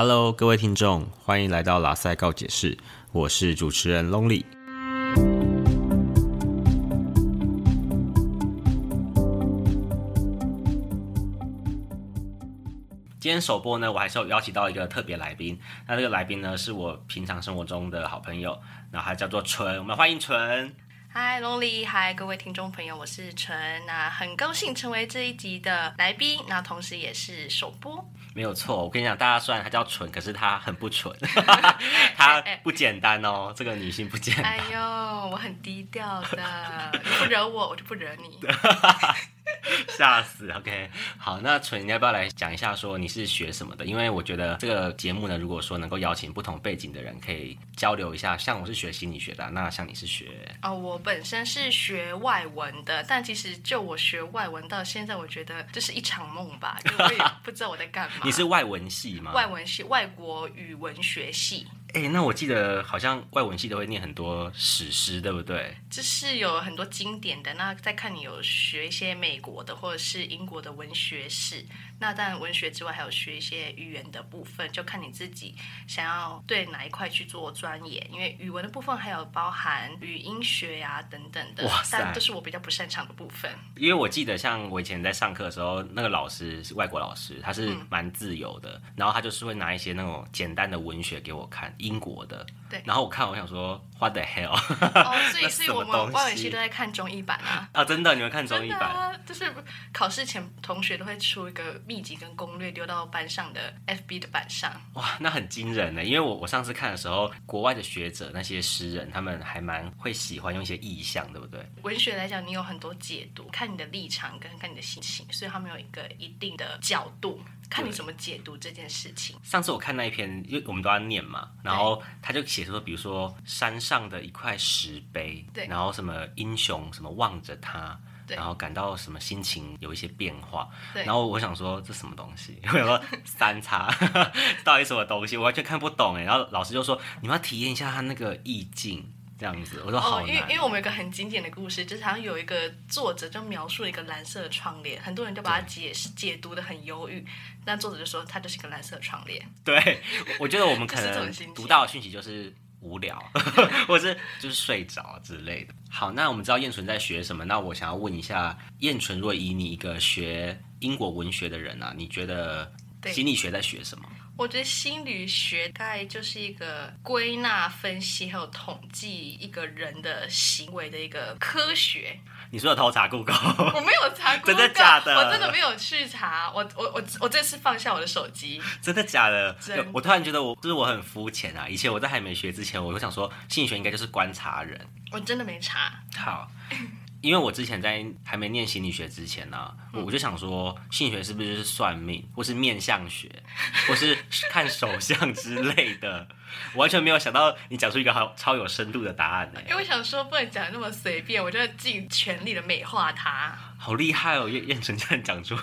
Hello，各位听众，欢迎来到拉塞告解室，我是主持人 Lonely。今天首播呢，我还是有邀请到一个特别来宾。那这个来宾呢，是我平常生活中的好朋友，然后他叫做纯。我们欢迎纯。嗨，Lonely，嗨，各位听众朋友，我是纯。那很高兴成为这一集的来宾，那同时也是首播。没有错，我跟你讲，大家虽然他叫蠢，可是他很不蠢，他不简单哦。这个女性不简单。哎呦，我很低调的，你不惹我，我就不惹你。吓死！OK，好，那纯，你要不要来讲一下，说你是学什么的？因为我觉得这个节目呢，如果说能够邀请不同背景的人，可以交流一下。像我是学心理学的，那像你是学……哦，我本身是学外文的，但其实就我学外文到现在，我觉得这是一场梦吧，就我也不知道我在干嘛。你是外文系吗？外文系，外国语文学系。哎，那我记得好像外文系都会念很多史诗，对不对？就是有很多经典的。那再看你有学一些美国的或者是英国的文学史。那当然文学之外还有学一些语言的部分，就看你自己想要对哪一块去做钻研。因为语文的部分还有包含语音学呀等等的，但都是我比较不擅长的部分。因为我记得像我以前在上课的时候，那个老师是外国老师，他是蛮自由的，然后他就是会拿一些那种简单的文学给我看。英国的，对，然后我看，我想说，What the hell？哦，所以 所以我们外文系都在看中译版啊。啊，真的，你们看中译版？啊，就是考试前同学都会出一个秘籍跟攻略丢到班上的 FB 的板上。哇，那很惊人呢，因为我我上次看的时候，国外的学者那些诗人，他们还蛮会喜欢用一些意象，对不对？文学来讲，你有很多解读，看你的立场跟看你的心情，所以他们有一个一定的角度。看你怎么解读这件事情。上次我看那一篇，因为我们都要念嘛，然后他就写说，比如说山上的一块石碑，对，然后什么英雄什么望着他，然后感到什么心情有一些变化，对，然后我想说这什么东西？我想说 三叉 到底什么东西？我完全看不懂哎。然后老师就说你们要体验一下他那个意境。这样子，我说好因为因为我们有个很经典的故事，就是好像有一个作者就描述了一个蓝色的窗帘，很多人就把它解释解读的很忧郁，但作者就说它就是一个蓝色的窗帘。对，我觉得我们 可能读到的讯息就是无聊，或者是就是睡着之类的。好，那我们知道燕纯在学什么，那我想要问一下燕纯，若以你一个学英国文学的人啊，你觉得心理学在学什么？我觉得心理学大概就是一个归纳、分析还有统计一个人的行为的一个科学。你说的偷查 Google？我没有查 Google，真的假的？我真的没有去查。我我我我这次放下我的手机。真的假的？我突然觉得我就是我很肤浅啊！以前我在还没学之前，我就想说心理学应该就是观察人。我真的没查。好。因为我之前在还没念心理学之前呢，我就想说，心理学是不是就是算命，或是面相学，或是看手相之类的？完全没有想到你讲出一个好超有深度的答案呢。因为我想说，不能讲那么随便，我就要尽全力的美化它。好厉害哦，燕燕纯这样讲出。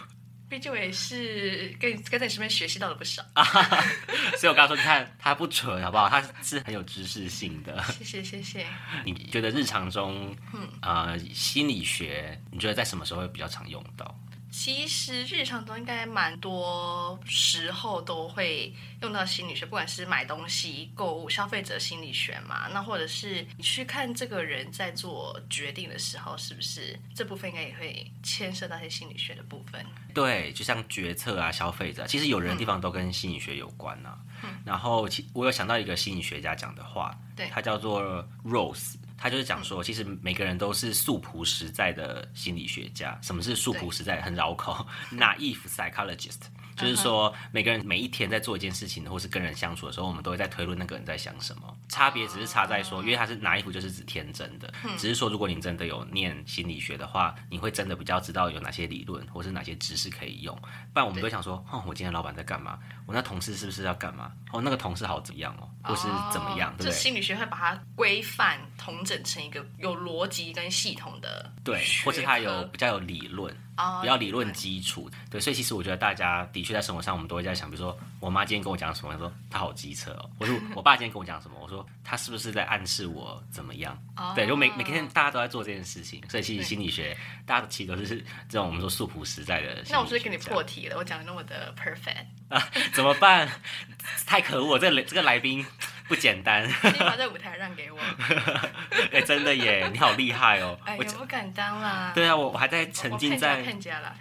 毕竟我也是跟跟在你身边学习到了不少，所以我刚刚说，你看他不蠢，好不好？他是很有知识性的。谢谢谢谢。你觉得日常中，嗯啊，心理学，你觉得在什么时候会比较常用到？其实日常中应该蛮多时候都会用到心理学，不管是买东西、购物、消费者心理学嘛，那或者是你去看这个人在做决定的时候，是不是这部分应该也会牵涉到一些心理学的部分？对，就像决策啊、消费者，其实有人的地方都跟心理学有关呢。然后，其我有想到一个心理学家讲的话，对，他叫做 Rose。他就是讲说，其实每个人都是素朴实在的心理学家。什么是素朴实在？很绕口，naive psychologist。就是说，每个人每一天在做一件事情，或是跟人相处的时候，我们都会在推论那个人在想什么。差别只是差在说，因为他是拿衣服就是指天真的，只是说如果你真的有念心理学的话，你会真的比较知道有哪些理论或是哪些知识可以用。不然我们都想说，哦，我今天老板在干嘛？我那同事是不是要干嘛？哦，那个同事好怎么样哦？或是怎么样？对不对？心理学会把它规范、统整成一个有逻辑跟系统的，对，或是它有比较有理论。比较理论基础，对，所以其实我觉得大家的确在生活上，我们都会在想，比如说我妈今天跟我讲什么，她说她好机车哦，我说我爸今天跟我讲什么，我说他是不是在暗示我怎么样？对，就每每天大家都在做这件事情，所以其实心理学大家其实都是这种我们说素朴实在的。那我是给你破题了，我讲的那么的 perfect 啊？怎么办？太可恶，这个这个来宾不简单。先把这舞台让给我。哎，真的耶，你好厉害哦！哎，我不敢当啦。对啊，我我还在沉浸在，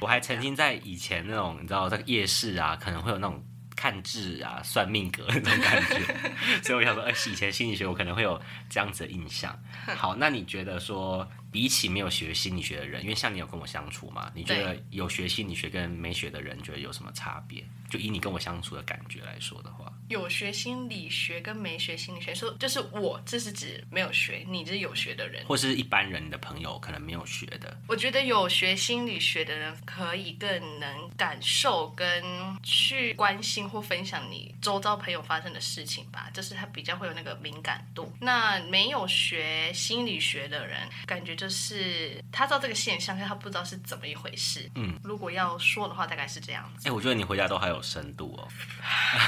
我还沉浸在以前那种，你知道，在夜市啊，可能会有那种看字啊、算命格那种感觉。所以我想说，哎，以前心理学我可能会有这样子的印象。好，那你觉得说？比起没有学心理学的人，因为像你有跟我相处嘛，你觉得有学心理学跟没学的人，觉得有什么差别？就以你跟我相处的感觉来说的话，有学心理学跟没学心理学，说就是我，这是指没有学，你是有学的人，或是一般人的朋友可能没有学的。我觉得有学心理学的人可以更能感受跟去关心或分享你周遭朋友发生的事情吧，就是他比较会有那个敏感度。那没有学心理学的人，感觉就。就是他知道这个现象，但他不知道是怎么一回事。嗯，如果要说的话，大概是这样子。哎，我觉得你回答都还有深度哦。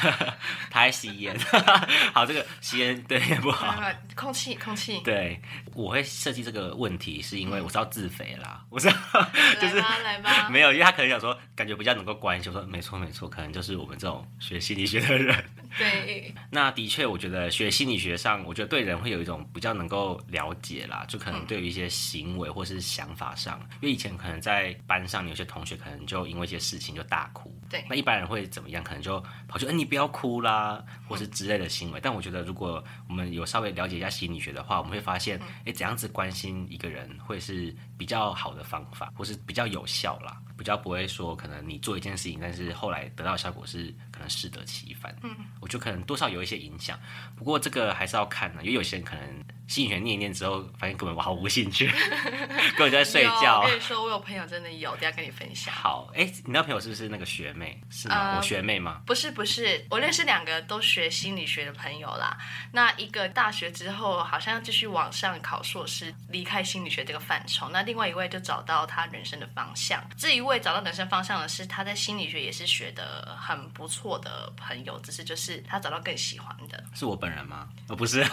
他还吸烟，好，这个吸烟对也不好。空气，空气。对，我会设计这个问题，是因为我是要自肥啦。我是 就是来吧，没有，因为他可能想说，感觉比较能够关心。我说没错，没错，可能就是我们这种学心理学的人。对，那的确，我觉得学心理学上，我觉得对人会有一种比较能够了解啦，就可能对于一些行为或是想法上，因为以前可能在班上有些同学可能就因为一些事情就大哭，对，那一般人会怎么样？可能就跑去，哎，你不要哭啦，或是之类的行为。但我觉得，如果我们有稍微了解一下心理学的话，我们会发现，哎，怎样子关心一个人会是比较好的方法，或是比较有效啦。比较不会说，可能你做一件事情，但是后来得到的效果是可能适得其反。嗯，我觉得可能多少有一些影响。不过这个还是要看呢，因为有些人可能。心理学念一念之后，发现根本毫无兴趣，根本就在睡觉。我跟你说，我有朋友真的有，等下跟你分享。好，哎，你那朋友是不是那个学妹？是吗？我学妹吗？不是，不是，我认识两个都学心理学的朋友啦。那一个大学之后，好像要继续往上考硕士，离开心理学这个范畴。那另外一位就找到他人生的方向。这一位找到人生方向的是他在心理学也是学的很不错的朋友，只是就是他找到更喜欢的。是我本人吗？哦，不是，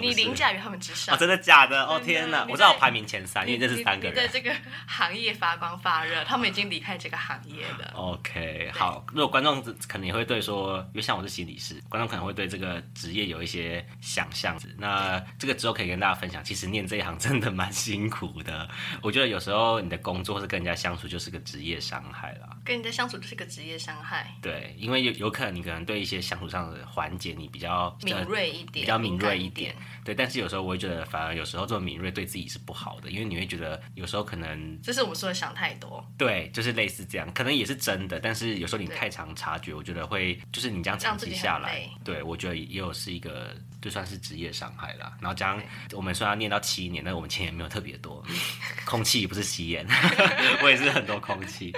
你你凌驾。于他们之上哦，真的假的？哦天哪！我知道我排名前三，因为这是三个人在这个行业发光发热，他们已经离开这个行业了。OK，好。如果观众可能也会对说，因为像我是心理师，观众可能会对这个职业有一些想象。那这个之后可以跟大家分享，其实念这一行真的蛮辛苦的。我觉得有时候你的工作是跟人家相处，就是个职业伤害啦。跟人家相处就是个职业伤害。对，因为有有可能你可能对一些相处上的环节你比较敏锐一点，比较敏锐一点。对，但是有时候我会觉得，反而有时候这么敏锐对自己是不好的，因为你会觉得有时候可能就是我们说的想太多。对，就是类似这样，可能也是真的，但是有时候你太常察觉，我觉得会就是你这样长期下来，对我觉得也有是一个就算是职业伤害啦。然后将我们虽然念到七年，但我们钱也没有特别多，空气不是吸烟，我也是很多空气。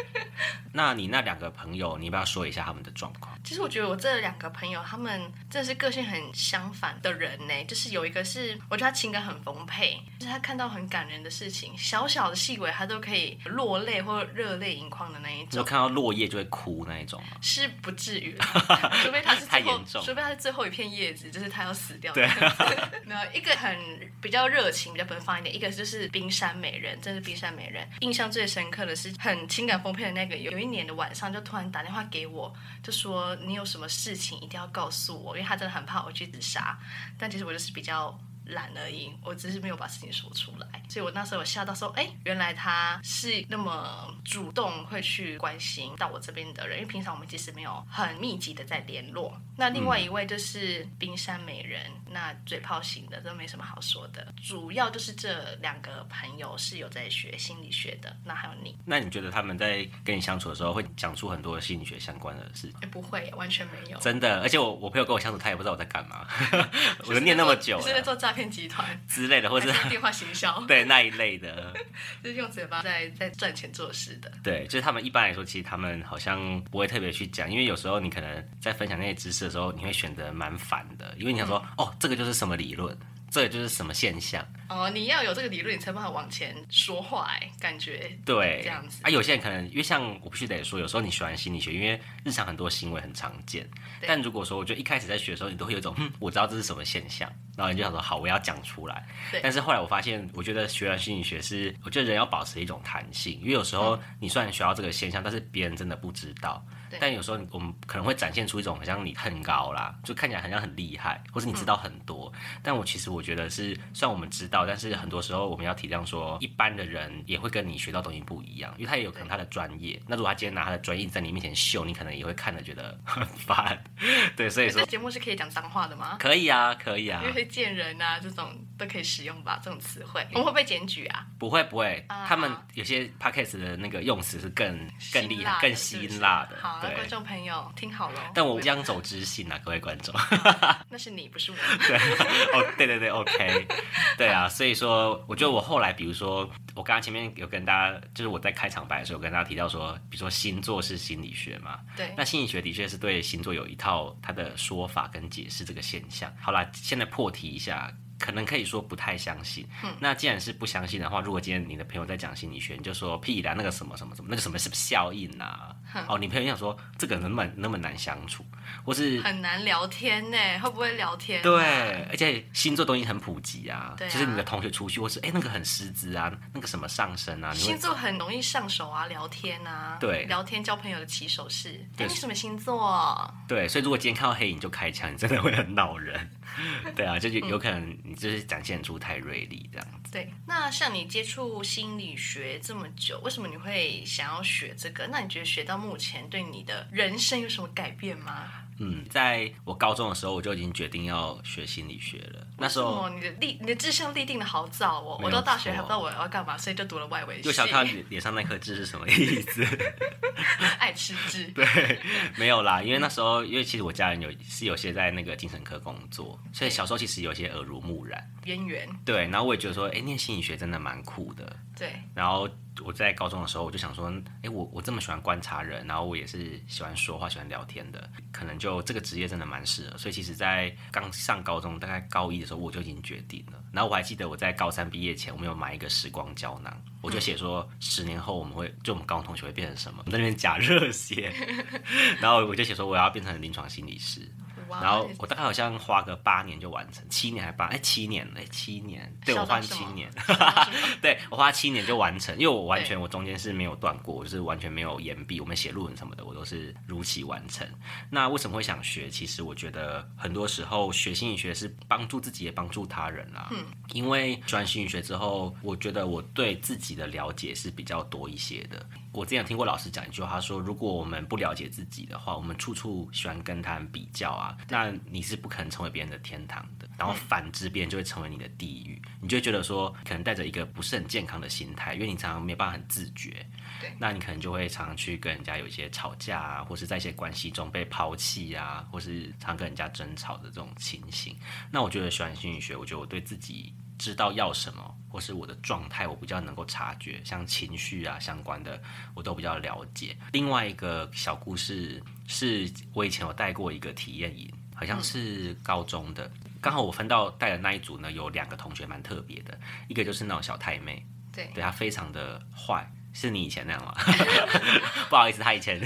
那你那两个朋友，你要不要说一下他们的状况？其实我觉得我这两个朋友，他们真的是个性很相反的人呢，就是有一个是我觉得他情感很丰沛，就是他看到很感人的事情，小小的细微他都可以落泪或热泪盈眶的那一种。就看到落叶就会哭那一种吗？是不至于，除非他是太严重，除非他是最后一片叶子，就是他要死掉。对，没有一个很比较热情、比较奔放一点，一个就是冰山美人，真是冰山美人。印象最深刻的是很情感丰沛的那个，有有一年的晚上就突然打电话给我，就说你有什么事情一定要告诉我，因为他真的很怕我去自杀。但其实我就是比较。懒而已，我只是没有把事情说出来，所以我那时候我吓到说，哎，原来他是那么主动会去关心到我这边的人，因为平常我们其实没有很密集的在联络。那另外一位就是冰山美人，那嘴炮型的都没什么好说的，主要就是这两个朋友是有在学心理学的，那还有你，那你觉得他们在跟你相处的时候会讲出很多心理学相关的事情？哎，不会，完全没有，真的，而且我我朋友跟我相处，他也不知道我在干嘛，我都念那么久，是在做诈。骗集团 之类的，或者电话行销，对那一类的，就是用嘴巴在在赚钱做事的。对，就是他们一般来说，其实他们好像不会特别去讲，因为有时候你可能在分享那些知识的时候，你会选择蛮烦的，因为你想说，哦，这个就是什么理论。这就是什么现象哦？你要有这个理论，你才办法往前说话哎，感觉对这样子啊。有些人可能因为像我必须得说，有时候你喜欢心理学，因为日常很多行为很常见。但如果说我觉得一开始在学的时候，你都会有一种嗯，我知道这是什么现象，然后你就想说好，我要讲出来。但是后来我发现，我觉得学完心理学是，我觉得人要保持一种弹性，因为有时候你虽然学到这个现象，但是别人真的不知道。对但有时候我们可能会展现出一种好像你很高啦，就看起来好像很厉害，或是你知道很多。但我其实我觉得是，虽然我们知道，但是很多时候我们要体谅说，一般的人也会跟你学到东西不一样，因为他也有可能他的专业。那如果他今天拿他的专业在你面前秀，你可能也会看着觉得很烦。对，所以说这节目是可以讲脏话的吗？可以啊，可以啊因，为见人啊这种都可以使用吧，这种词汇，我们会不会检举啊？不会不会，啊他们有些 podcast 的那个用词是更更厉害、更辛辣的，好，观。众朋友听好了。但我将走知性啊，各位观众。那是你，不是我。对，哦，对对对，OK，对啊，所以说，我觉得我后来，比如说，我刚刚前面有跟大家，就是我在开场白的时候，跟大家提到说，比如说星座是心理学嘛，对，那心理学的确是对星座有一套它的说法跟解释这个现象。好啦，现在破题一下。可能可以说不太相信。嗯那既然是不相信的话，如果今天你的朋友在讲心理学，你就说屁啦，那个什么什么什么，那个什么什么效应啊？哦，你朋友想说这个人那么那么难相处，或是很难聊天呢，会不会聊天、啊？对，而且星座东西很普及啊，就是你的同学出去，或是哎、那个很失职啊，那个什么上升啊，星座很容易上手啊，聊天啊，对聊天交朋友的起手式。哎，对你什么星座？对，所以如果今天看到黑影就开枪，你真的会很恼人。对啊，就有有可能你就是展现出太锐利这样子。对，那像你接触心理学这么久，为什么你会想要学这个？那你觉得学到目前对你的人生有什么改变吗？嗯，在我高中的时候，我就已经决定要学心理学了。那时候你的立你的志向立定的好早哦，我到大学还不知道我要干嘛，所以就读了外围系。就想看到脸脸上那颗痣是什么意思？爱吃痣，对，没有啦，因为那时候，因为其实我家人有是有些在那个精神科工作，所以小时候其实有些耳濡目染。渊源。对，然后我也觉得说，哎，念心理学真的蛮酷的。对，然后我在高中的时候，我就想说，哎，我我这么喜欢观察人，然后我也是喜欢说话、喜欢聊天的，可能就这个职业真的蛮适合。所以其实，在刚上高中，大概高一的时候，我就已经决定了。然后我还记得我在高三毕业前，我们有买一个时光胶囊，我就写说，十年后我们会，就我们高中同学会变成什么？我在那边假热血，然后我就写说我要变成临床心理师。哇然后我大概好像花个八年就完成，七年还八哎七年哎七年，对我花七年，对我花七年就完成，因为我完全我中间是没有断过，我就是完全没有延毕，我们写论文什么的我都是如期完成。那为什么会想学？其实我觉得很多时候学心理学是帮助自己也帮助他人啦。嗯，因为学完心理学之后，我觉得我对自己的了解是比较多一些的。我之前有听过老师讲一句话，他说如果我们不了解自己的话，我们处处喜欢跟他人比较啊，那你是不可能成为别人的天堂的。然后反之，别人就会成为你的地狱。你就会觉得说，可能带着一个不是很健康的心态，因为你常常没有办法很自觉。对那你可能就会常常去跟人家有一些吵架啊，或是在一些关系中被抛弃啊，或是常跟人家争吵的这种情形。那我觉得学完心理学，我觉得我对自己知道要什么，或是我的状态，我比较能够察觉，像情绪啊相关的，我都比较了解。另外一个小故事是我以前有带过一个体验营，好像是高中的，刚好我分到带的那一组呢，有两个同学蛮特别的，一个就是那种小太妹，对，对她非常的坏。是你以前那样吗？不好意思，他以前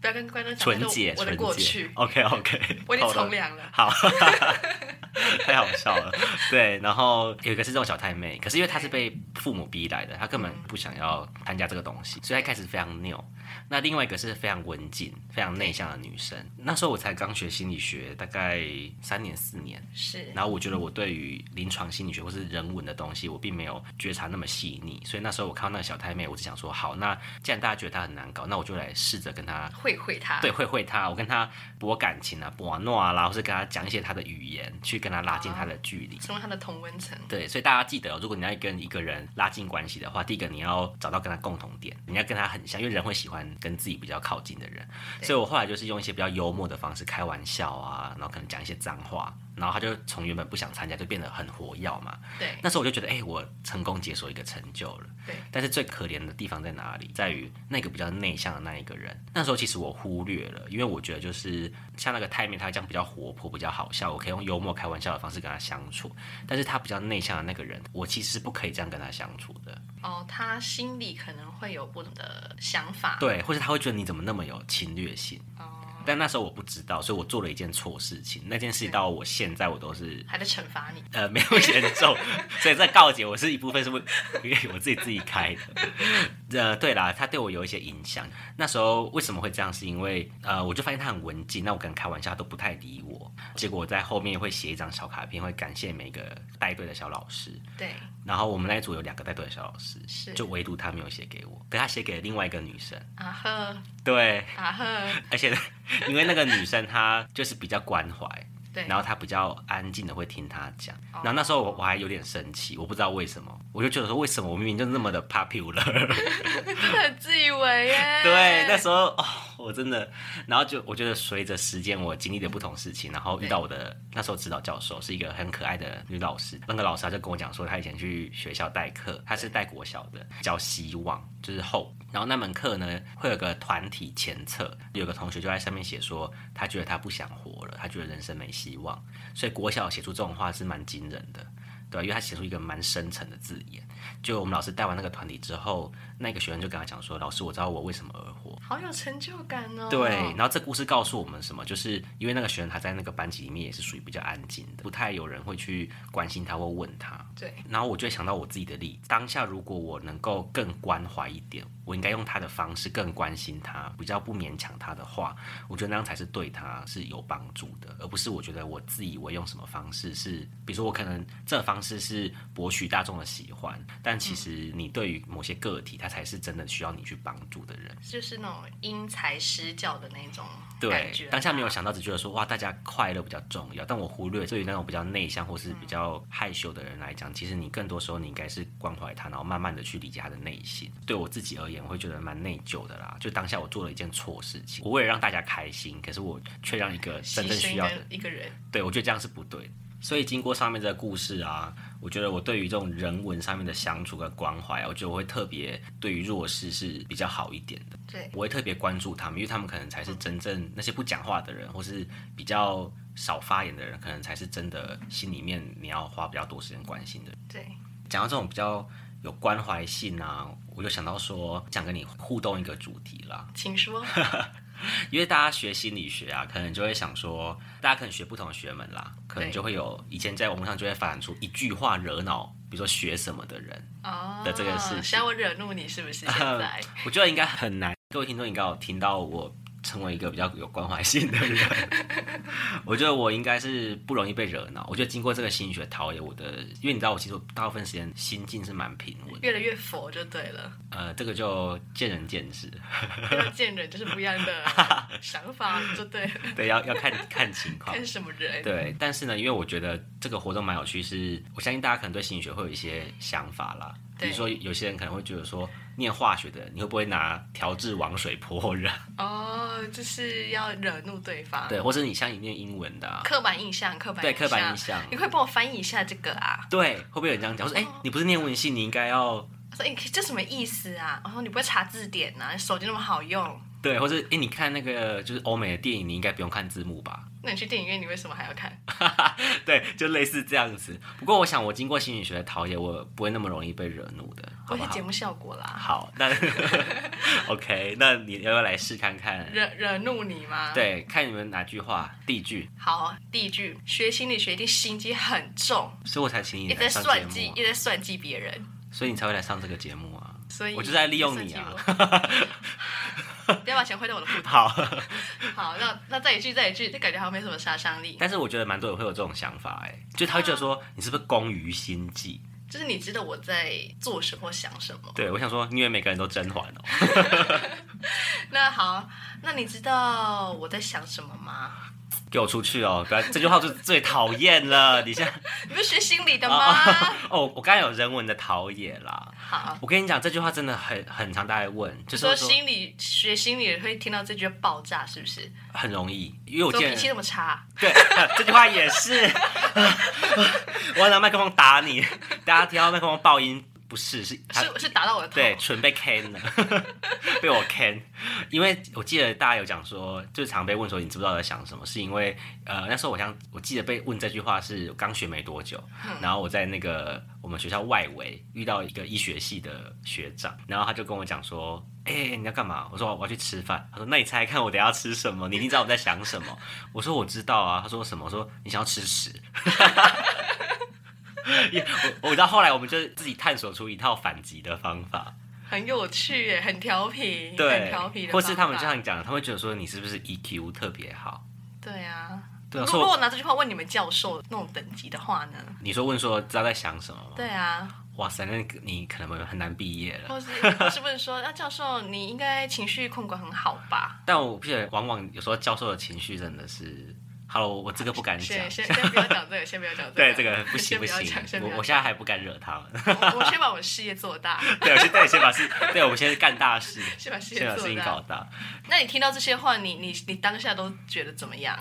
不要跟观众讲纯洁，我的纯洁过去。OK OK，我已经从良了。好，太好笑了。对，然后有一个是这种小太妹，可是因为她是被父母逼来的，她根本不想要参加这个东西，所以她一开始非常拗。那另外一个是非常文静、非常内向的女生。那时候我才刚学心理学，大概三年四年，是，然后我觉得我对于临床心理学或是人文的东西，我并没有觉察那么细腻，所以那时候我看到那个小太妹，我只想说，好，那既然大家觉得他很难搞，那我就来试着跟他会会他。对，会会他，我跟他博感情啊，博诺啊然后是跟他讲一些他的语言，去跟他拉近他的距离。成为他的同温层。对，所以大家记得哦、如果你要跟一个人拉近关系的话，第一个你要找到跟他共同点，你要跟他很像，因为人会喜欢跟自己比较靠近的人。所以我后来就是用一些比较幽默的方式开玩笑啊，然后可能讲一些脏话，然后他就从原本不想参加，就变得很活跃嘛。对那时候我就觉得，哎、我成功解锁一个成就了。对，但是最可怜的地方在哪里？在于那个比较内向的那一个人。那时候其实我忽略了，因为我觉得就是像那个太妹，她这样比较活泼、比较好笑，我可以用幽默开玩笑的方式跟他相处。但是他比较内向的那个人，我其实是不可以这样跟他相处的。哦，他心里可能会有不同的想法。对，或者他会觉得你怎么那么有侵略性。哦，但那时候我不知道，所以我做了一件错事情。那件事情到我现在我都是还在惩罚你。呃没有严重，所以在告诫我是一部分是不因为我自己自己开的。呃，对啦，他对我有一些影响。那时候为什么会这样？是因为呃，我就发现他很文静，那我跟他开玩笑都不太理我。结果我在后面会写一张小卡片，会感谢每个带队的小老师。对，然后我们那一组有两个带队的小老师，是。就唯独他没有写给我，可他写给了另外一个女生。啊呵。对，啊呵，而且 因为那个女生她就是比较关怀，对，然后她比较安静的会听他讲。然后那时候我我还有点生气，我不知道为什么，我就觉得说为什么我明明就那么的 popular。真的很自以为耶。对，那时候哦，我真的，然后就我觉得随着时间，我经历的不同事情，然后遇到我的那时候指导教授是一个很可爱的女老师，那个老师他就跟我讲说，她以前去学校代课，她是代国小的，叫希望，就是后。然后那门课呢，会有个团体前测，有个同学就在上面写说，他觉得他不想活了，他觉得人生没希望，所以国小写出这种话是蛮惊人的。对吧，因为他写出一个蛮深沉的字眼。就我们老师带完那个团体之后，那个学生就跟他讲说：“老师，我知道我为什么而活。”好有成就感哦。对，然后这故事告诉我们什么？就是因为那个学生他在那个班级里面也是属于比较安静的，不太有人会去关心他或问他。对。然后我就会想到我自己的例子，当下如果我能够更关怀一点，我应该用他的方式更关心他，比较不勉强他的话，我觉得那样才是对他是有帮助的，而不是我觉得我自以为用什么方式是，比如说我可能这个方式是博取大众的喜欢，但其实你对于某些个体，他才是真的需要你去帮助的人。就是那种因材施教的那种对感觉。，当下没有想到，只觉得说哇，大家快乐比较重要。但我忽略对于那种比较内向或是比较害羞的人来讲，其实你更多时候你应该是关怀他，然后慢慢的去理解他的内心。对我自己而言，我会觉得蛮内疚的啦。就当下我做了一件错事情，我为了让大家开心，可是我却让一个真正需要的一个人，对，我觉得这样是不对的。所以经过上面这个故事啊，我觉得我对于这种人文上面的相处跟关怀啊，我觉得我会特别对于弱势是比较好一点的。对，我会特别关注他们，因为他们可能才是真正那些不讲话的人，或是比较少发言的人，可能才是真的心里面你要花比较多时间关心的。对，讲到这种比较有关怀性啊，我就想到说，想跟你互动一个主题啦。请说。因为大家学心理学啊，可能就会想说，大家可能学不同的学门啦，可能就会有以前在网络上就会发展出一句话惹恼，比如说学什么的人，哦，的这个事情想我惹怒你是不是？现在 我觉得应该很难。各位听众应该有听到我成为一个比较有关怀性的人，我觉得我应该是不容易被惹恼。我觉得经过这个心理学陶冶我的，因为你知道我其实大部分时间心境是蛮平稳，越来越佛就对了，呃，这个就见仁见智，见人就是不一样的想法就对了，对，要要看看情况。看什么人。对，但是呢，因为我觉得这个活动蛮有趣是，我相信大家可能对心理学会有一些想法啦。比如说，有些人可能会觉得说，念化学的，你会不会拿调制王水泼人？哦，就是要惹怒对方。对，或者你像你念英文的、啊，刻板印象，刻板对刻板印象，你会帮我翻译一下这个啊？对，会不会有人这样讲？我说，哎、你不是念文系，你应该要我说：“哎、这什么意思啊？”我说：“你不会查字典呐、啊？你手机那么好用，对，或者哎、你看那个就是欧美的电影，你应该不用看字幕吧？那你去电影院你为什么还要看？对，就类似这样子。不过我想，我经过心理学的陶冶，我不会那么容易被惹怒的，好不好我是节？目效果啦，好，那 OK，那你要不要来试看看？惹惹怒你吗？，对，看你们哪句话，第一句，好，第一句，学心理学一定心机很重，所以我才请你一直在来上节算计，目、啊，一直在算计别人，所以你才会来上这个节目啊。所以我就在利用你啊 不要把钱汇到我的户头。好，好，那那再一句，再一句，就感觉好像没什么杀伤力。但是我觉得蛮多人会有这种想法，哎，就他会觉得说你是不是工于心计？就是你知道我在做什么或想什么。对，我想说，你以为每个人都甄嬛哦？那好，那你知道我在想什么吗？给我出去哦！不要，这句话就是最讨厌了。你现在你不是学心理的哦吗？哦，我刚才有人文的陶冶啦。好，我跟你讲，这句话真的很很常大家问，就是说说心理学心理会听到这句爆炸，是不是？很容易，因为我脾气那么差？对 这句话也是，我要拿麦克风打你，大家听到麦克风爆音不是是是是打到我的头。对，唇被 can 了，被我 can。因为我记得大家有讲说，就是常被问说你知不知道在想什么，是因为呃那时候我想我记得被问这句话是刚学没多久，然后我在那个我们学校外围遇到一个医学系的学长，然后他就跟我讲说。哎哎、你要干嘛？我说我要去吃饭。他说那你猜猜看我等下吃什么？你一定知道我在想什么。我说我知道啊。他说什么？我说你想要吃屎。也我我到后来我们就自己探索出一套反击的方法，很有趣耶，很调皮，很对调皮，的或是他们就像你讲的，他会觉得说你是不是 EQ 特别好？对啊。对啊，如果我我拿这句话问你们教授那种等级的话呢？你说问说知道在想什么吗？对啊，哇塞，那你可能很难毕业了。或是或是问说，那教授你应该情绪控管很好吧？但我觉得往往有时候教授的情绪真的是，Hello，我这个不敢讲先。先先不要讲这个，先不要讲这个。对，这个不行不行我我现在还不敢惹他们。我我先把我的事业做大，对，我现在先把事，对，我们先干大事，先把事先把事搞大。那你听到这些话，你你你当下都觉得怎么样？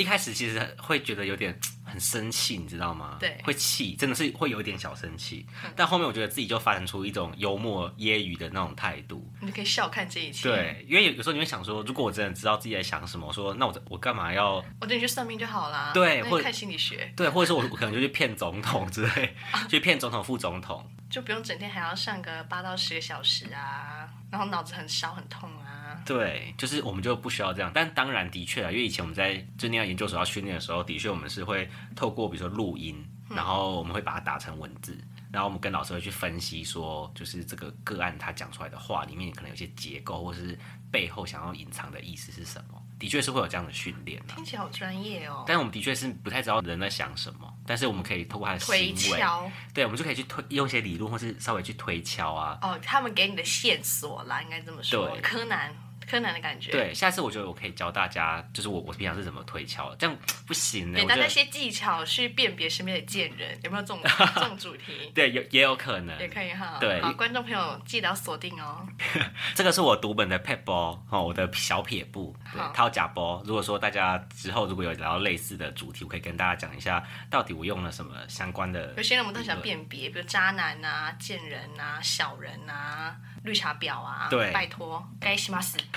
一开始其实会觉得有点 很生气，你知道吗？对会气，真的是会有一点小生气。但后面我觉得自己就发展出一种幽默揶揄的那种态度。你就可以笑看这一切。，对，因为有有时候你会想说，如果我真的知道自己在想什么，我说那我我干嘛要我带你去算命就好啦。对或者看心理学，对，或者说我我可能就去骗总统之类，去骗总统、副总统。就不用整天还要上个八到十个小时啊，然后脑子很烧很痛啊。对，就是我们就不需要这样，但当然的确啊，因为以前我们在就念研究所要训练的时候，的确我们是会透过比如说录音，然后我们会把它打成文字，然后我们跟老师会去分析说，就是这个个案他讲出来的话里面可能有些结构，或是背后想要隐藏的意思是什么，的确是会有这样的训练啊。听起来好专业哦。但我们的确是不太知道人在想什么，但是我们可以通过他的推行为，敲。对，我们就可以去推用一些理论，或是稍微去推敲啊，哦，他们给你的线索啦，应该这么说。对。柯南，柯南的感觉。，对，下次我觉得我可以教大家，就是我我平常是怎么推敲的，这样不行呢。给我觉得大家一些技巧去辨别身边的贱人，有没有这种这种主题？对有也有可能也，可以哈。对好，观众朋友记得要锁定哦。这个是我读本的 pet 包哦，我的小撇步，对好，掏假包。如果说大家之后如果有聊到类似的主题，我可以跟大家讲一下，到底我用了什么相关的有些人我们都想辨别，比如渣男啊、贱人啊、小人啊、绿茶婊啊。对拜托，该西马死。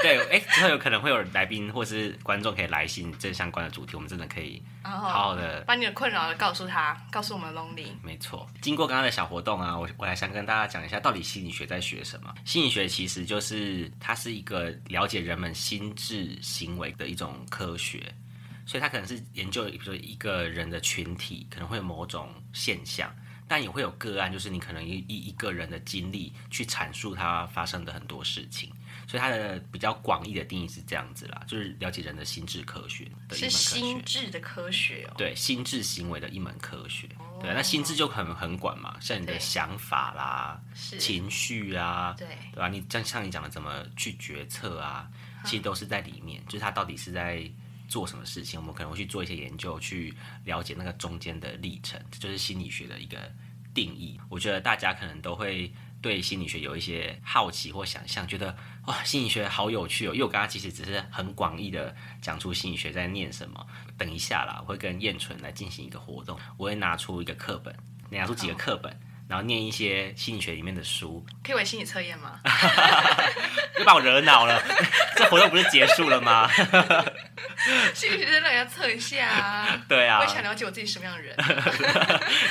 对，哎，之后有可能会有来宾或是观众可以来信这相关的主题，我们真的可以好好的把你的困扰告诉他，告诉我们 Lonely。没错，经过刚刚的小活动啊，我我还想跟大家讲一下，到底心理学在学什么？心理学其实就是它是一个了解人们心智行为的一种科学，所以它可能是研究，比如说一个人的群体可能会有某种现象，但也会有个案，就是你可能以一一个人的经历去阐述他发生的很多事情。所以它的比较广义的定义是这样子啦，就是了解人的心智科学的一门是科学。心智的科学哦。对心智行为的一门科学。对，那心智就很很广嘛，像你的想法啦、情绪啊，对，对吧、你像像你讲的怎么去决策啊，其实都是在里面，就是他到底是在做什么事情，我们可能会去做一些研究，去了解那个中间的历程，这就是心理学的一个定义。我觉得大家可能都会对心理学有一些好奇或想象，觉得哇，心理学好有趣哦。因为我刚刚其实只是很广义的讲出心理学在念什么。等一下啦，我会跟燕纯来进行一个活动，我会拿出一个课本，拿出几个课本。然后念一些心理学里面的书，可以玩心理测验吗？又把我惹恼了。这活动不是结束了吗？心理学在让人家测一下啊。对啊我也，想了解我自己什么样的人。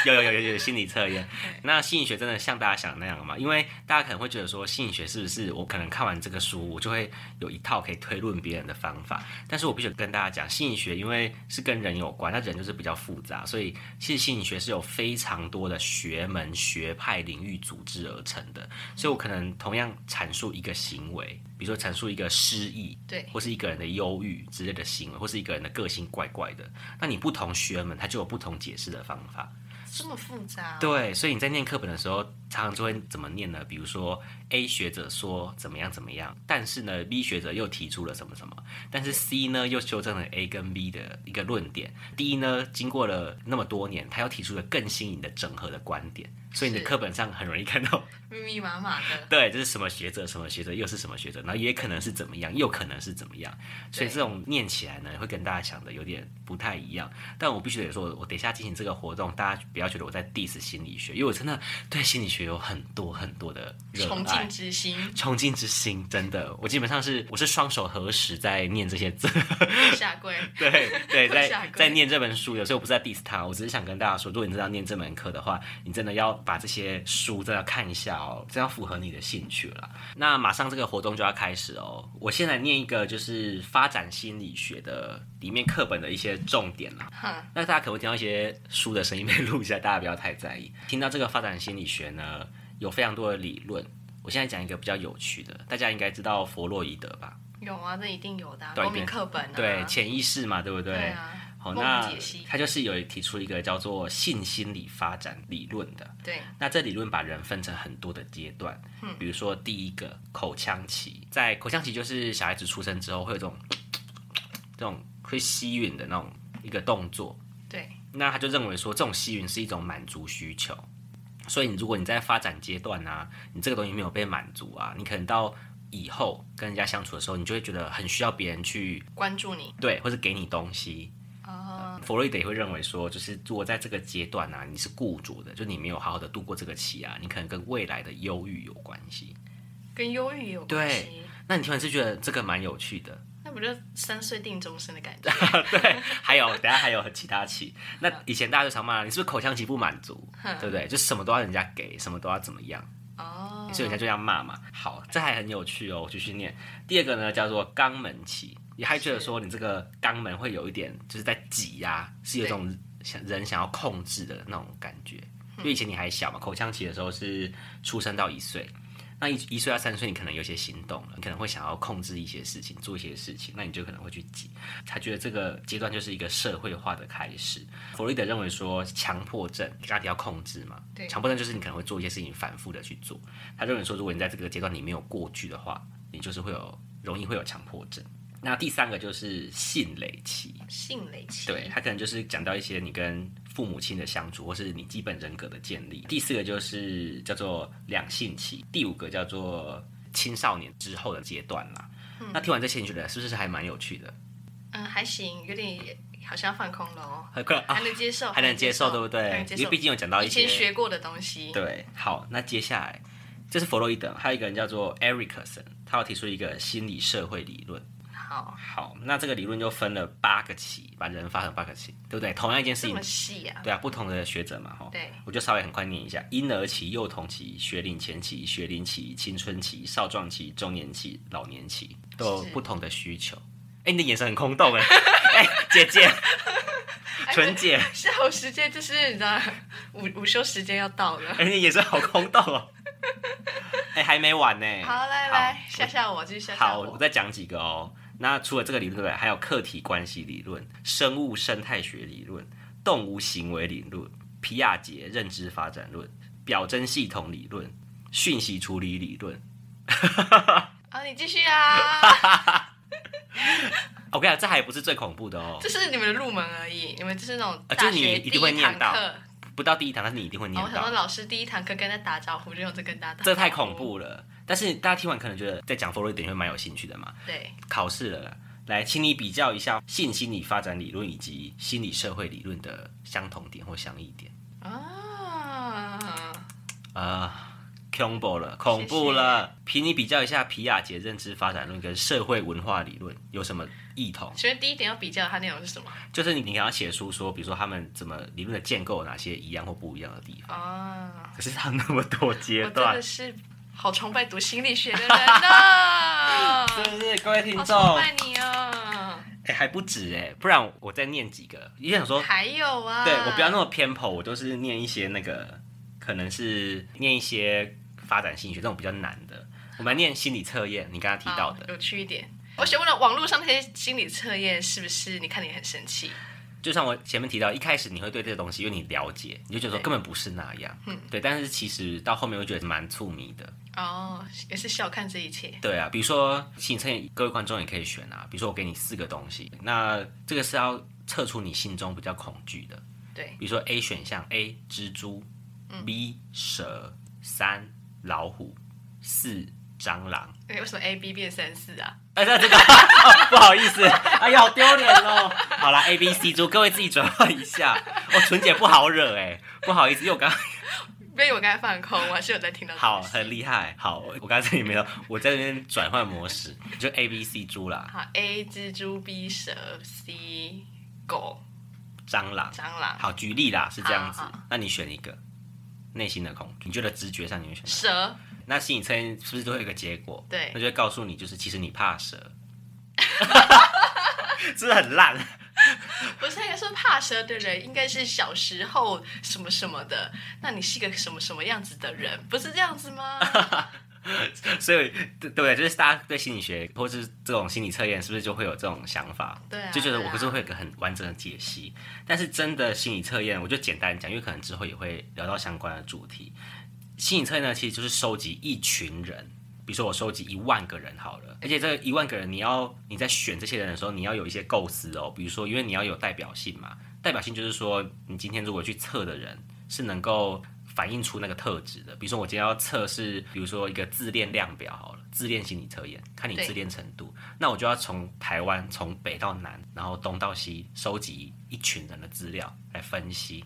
有有有有有心理测验。那心理学真的像大家想的那样吗？因为大家可能会觉得说，心理学是不是我可能看完这个书，我就会有一套可以推论别人的方法？但是我必须跟大家讲，心理学因为是跟人有关，那人就是比较复杂，所以其实心理学是有非常多的学门、学派、领域组织而成的。所以我可能同样阐述一个行为，比如说阐述一个失意，对，或是一个人的忧郁之类的行为，或是一个人的个性怪怪的，那你不同学们他就有不同解释的方法。这么复杂。对，所以你在念课本的时候，常常就会怎么念呢？比如说 A 学者说怎么样怎么样，但是呢 B 学者又提出了什么什么，但是 C 呢又修正了 A 跟 B 的一个论点，D 呢经过了那么多年，他又提出了更新颖的整合的观点，所以你的课本上很容易看到，密密麻麻的。对，这是什么学者，什么学者又是什么学者，然后也可能是怎么样，又可能是怎么样，所以这种念起来呢，会跟大家想的有点不太一样。但我必须得说，我等一下进行这个活动，大家不要觉得我在 diss 心理学，因为我真的对心理学有很多很多的热崇敬。之心，崇敬之心，真的，我基本上是我是双手合十在念这些字，下跪。对对，在在念这本书有时候我不是在 diss 他，我只是想跟大家说，如果你真的要念这门课的话，你真的要把这些书都要看一下哦，这样符合你的兴趣了。那马上这个活动就要开始哦。我先来念一个，就是发展心理学的里面课本的一些重点啦。那大家可能会听到一些书的声音被录一下，大家不要太在意。听到这个发展心理学呢，有非常多的理论。我现在讲一个比较有趣的，大家应该知道弗洛伊德吧？有啊，这一定有的，公民课本。对，潜意识嘛，对不对？对啊。好，那他就是有提出一个叫做性心理发展理论的。对。那这理论把人分成很多的阶段，嗯，比如说第一个口腔期，在口腔期就是小孩子出生之后会有这种这种会吸吮的那种一个动作。对。那他就认为说，这种吸吮是一种满足需求，所以你如果你在发展阶段啊，你这个东西没有被满足啊，你可能到以后跟人家相处的时候，你就会觉得很需要别人去关注你，对，或者给你东西。弗洛伊德也会认为说，就是如果在这个阶段呢，你是固着的，就你没有好好的度过这个期啊，你可能跟未来的忧郁有关系，跟忧郁有关系。那你听完是觉得这个蛮有趣的，那不就三岁定终身的感觉？对，还有等下还有其他期。那以前大家就常骂你是不是口腔期不满足，对不对？就什么都要人家给，什么都要怎么样哦，所以人家就这样骂嘛。好，这还很有趣哦，我继续念。第二个呢叫做肛门期。你还觉得说你这个肛门会有一点就是在挤压，是有一种想人想要控制的那种感觉。因为以前你还小嘛，口腔期的时候是出生到一岁，那一一岁到三岁你可能有些行动了，你可能会想要控制一些事情，做一些事情，那你就可能会去挤。他觉得这个阶段就是一个社会化的开始。弗洛伊德认为说强迫症，家庭要控制嘛，强迫症就是你可能会做一些事情反复的去做。他认为说如果你在这个阶段你没有过去的话，你就是会有容易会有强迫症。那第三个就是性累期，性累期，对他可能就是讲到一些你跟父母亲的相处，或是你基本人格的建立。第四个就是叫做两性期，第五个叫做青少年之后的阶段啦。那听完这些，你觉得是不是还蛮有趣的？嗯，还行，有点好像放空了哦，还还能接受，还能接受，对不对？因为毕竟有讲到一些以前学过的东西。对，好，那接下来这是弗洛伊德，还有一个人叫做 Erickson，他要提出一个心理社会理论。好，好，那这个理论就分了八个期，把人分成八个期，对不对？同样一件事情，这么细啊？对啊，不同的学者嘛，哈。对，我就稍微很快念一下：婴儿期、幼童期、学龄前期、学龄期、青春期、少壮期、中年期、老年期，都有不同的需求。哎，你的眼神很空洞哎，哎，姐姐，纯姐，下午时间就是你知道，午午休时间要到了。哎，你眼神好空洞哦。哎，还没完呢。好，来来，吓吓我，继续吓吓我。好，我再讲几个哦。那除了这个理论外，还有客体关系理论、生物生态学理论、动物行为理论、皮亚杰认知发展论、表征系统理论、讯息处理理论。好，你继续啊。OK 啊，这还不是最恐怖的哦。这是你们的入门而已，你们就是那种就是你一定会念到，不到第一堂，但是你一定会念到。很多老师第一堂课跟他打招呼，就用这跟大家。这太恐怖了。但是大家听完可能觉得在讲弗洛伊德会蛮有兴趣的嘛？对，考试了，来，请你比较一下性心理发展理论以及心理社会理论的相同点或相异点。啊啊，恐怖了，恐怖了！凭你比较一下皮亚杰认知发展论跟社会文化理论有什么异同？首先第一点要比较它内容是什么？就是你你要写书说，比如说他们怎么理论的建构有哪些一样或不一样的地方啊？可是他那么多阶段，真的是。好崇拜读心理学的人呢，是不是？各位听众，崇拜你哦！哎，还不止哎，不然我再念几个。你想说还有啊？对我不要那么偏颇，我都是念一些那个，可能是念一些发展心理学这种比较难的。我们念心理测验，你刚刚提到的，有趣一点。我想问了，网络上那些心理测验是不是？你看你很生气？就像我前面提到，一开始你会对这个东西，因为你了解，你就觉得说根本不是那样，嗯，对。但是其实到后面会觉得蛮触迷的。哦，也是小看这一切。对啊，比如说心理测，各位观众也可以选啊。比如说我给你四个东西，那这个是要测出你心中比较恐惧的。对。比如说 A 选项，A 蜘蛛，B 蛇，三老虎，四蟑螂。哎，为什么 A B 变三四啊？哎，那这个不好意思，哎呀，好丢脸哦。好啦，A B C 猪，各位自己转换一下。哦，纯姐不好惹哎，不好意思，因为我刚。因为我刚才放空，我还是有在听到。好，很厉害。好，我刚才里没有，我在这边转换模式，就 A B C 猪啦。好，A 蜘蛛，B 蛇，C 狗，蟑螂。蟑螂。好，举例啦，是这样子。那你选一个，内心的恐惧，你觉得直觉上你会选哪？蛇，那心理测验是不是都会有一个结果？对那就会告诉你，就是其实你怕蛇，是不是很烂？不是应该说怕蛇的人应该是小时候什么什么的，那你是一个什么什么样子的人，不是这样子吗？所以对对不对？就是大家对心理学或是这种心理测验，是不是就会有这种想法？对啊就觉得我不是会有一个很完整的解析。但是真的心理测验，我就简单讲，因为可能之后也会聊到相关的主题。心理测验呢，其实就是收集一群人，比如说我收集一万个人好了，而且这一万个人，你要你在选这些人的时候，你要有一些构思哦，比如说，因为你要有代表性嘛，代表性就是说，你今天如果去测的人是能够反映出那个特质的，比如说我今天要测试，比如说一个自恋量表好了，自恋心理测验，看你自恋程度，那我就要从台湾从北到南，然后东到西收集一群人的资料来分析。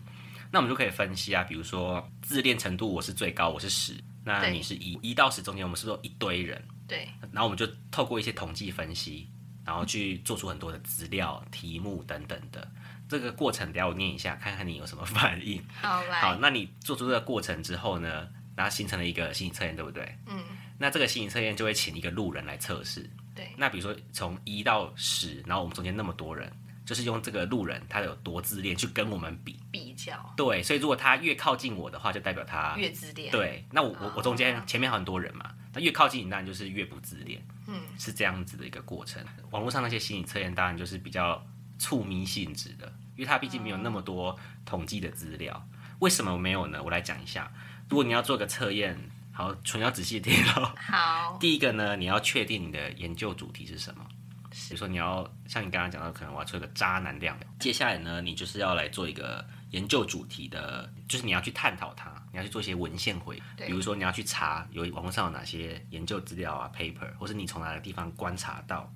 那我们就可以分析啊，比如说自恋程度我是最高，我是十，那你是一，一到十中间我们是不是有一堆人？对，然后我们就透过一些统计分析，然后去做出很多的资料、题目等等的。这个过程，等一下我念一下，看看你有什么 反应。好，好，那你做出这个过程之后呢，然后形成了一个心理测验，对不对？嗯，那这个心理测验就会请一个路人来测试。对，那比如说从一到十，然后我们中间那么多人，就是用这个路人他有多自恋去跟我们比。比较对，所以如果他越靠近我的话，就代表他越自恋，对，那我我我中间前面很多人嘛，那越靠近你当然就是越不自恋，嗯，是这样子的一个过程。网络上那些心理测验当然就是比较触迷性质的，因为它毕竟没有那么多统计的资料。为什么没有呢？我来讲一下。如果你要做个测验，好，纯要仔细听哦。好，第一个呢，你要确定你的研究主题是什么。比如说你要像你刚刚讲到，可能我要做一个渣男量表。接下来呢，你就是要来做一个研究主题的，就是你要去探讨它，你要去做一些文献回，对。比如说你要去查有网络上有哪些研究资料啊 paper，或是你从哪个地方观察到，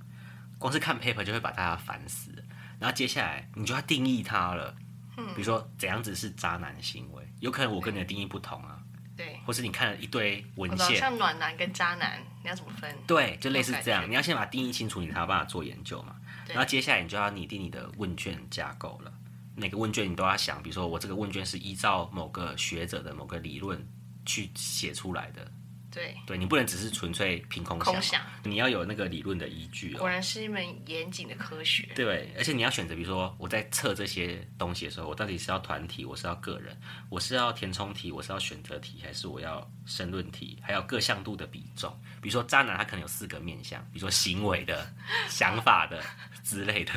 光是看 paper 就会把大家烦死。然后接下来你就要定义它了，嗯。比如说怎样子是渣男行为，有可能我跟你的定义不同啊，对，或是你看了一堆文献，像暖男跟渣男，你要怎么分？对，就类似这样，你要先把它定义清楚，你才有办法做研究嘛。然后接下来你就要拟定你的问卷架构了。每个问卷你都要想，比如说我这个问卷是依照某个学者的某个理论去写出来的，对，对你不能只是纯粹凭空想，空想，你要有那个理论的依据哦。果然是一门严谨的科学。对，而且你要选择，比如说我在测这些东西的时候，我到底是要团体，我是要个人，我是要填充题，我是要选择题，还是我要申论题，还有各项度的比重。比如说渣男他可能有四个面向，比如说行为的、想法的之类的。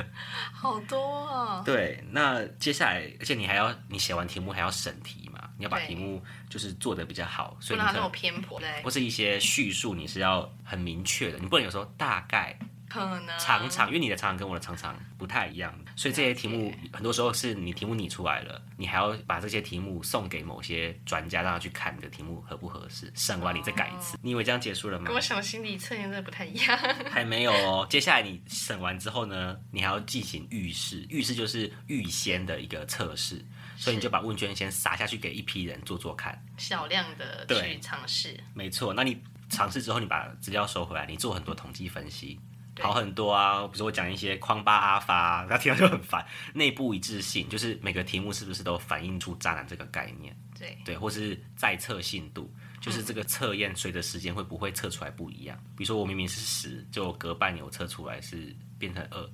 好多哦，对，那接下来，而且你还要你写完题目还要审题嘛，你要把题目就是做的比较好，所不能它那么以你可能偏颇，对，或是一些叙述你是要很明确的，你不能有时候大概。可能常常，因为你的常常跟我的常常不太一样，所以这些题目很多时候是你题目拟出来了，你还要把这些题目送给某些专家，让他去看你的题目合不合适，审完你再改一次。你以为这样结束了吗跟？我想心理测验真的不太一样。还没有哦。接下来你审完之后呢，你还要进行预试，预试就是预先的一个测试，所以你就把问卷先撒下去给一批人做做看。少量的去尝试，没错，那你尝试之后，你把资料收回来，你做很多统计分析，好很多啊。比如说我讲一些框巴阿发，大家听到就很烦。内部一致性，就是每个题目是不是都反映出渣男这个概念，对，对，或是再测信度，就是这个测验随着时间会不会测出来不一样。比如说我明明是十，就隔半年我测出来是变成二。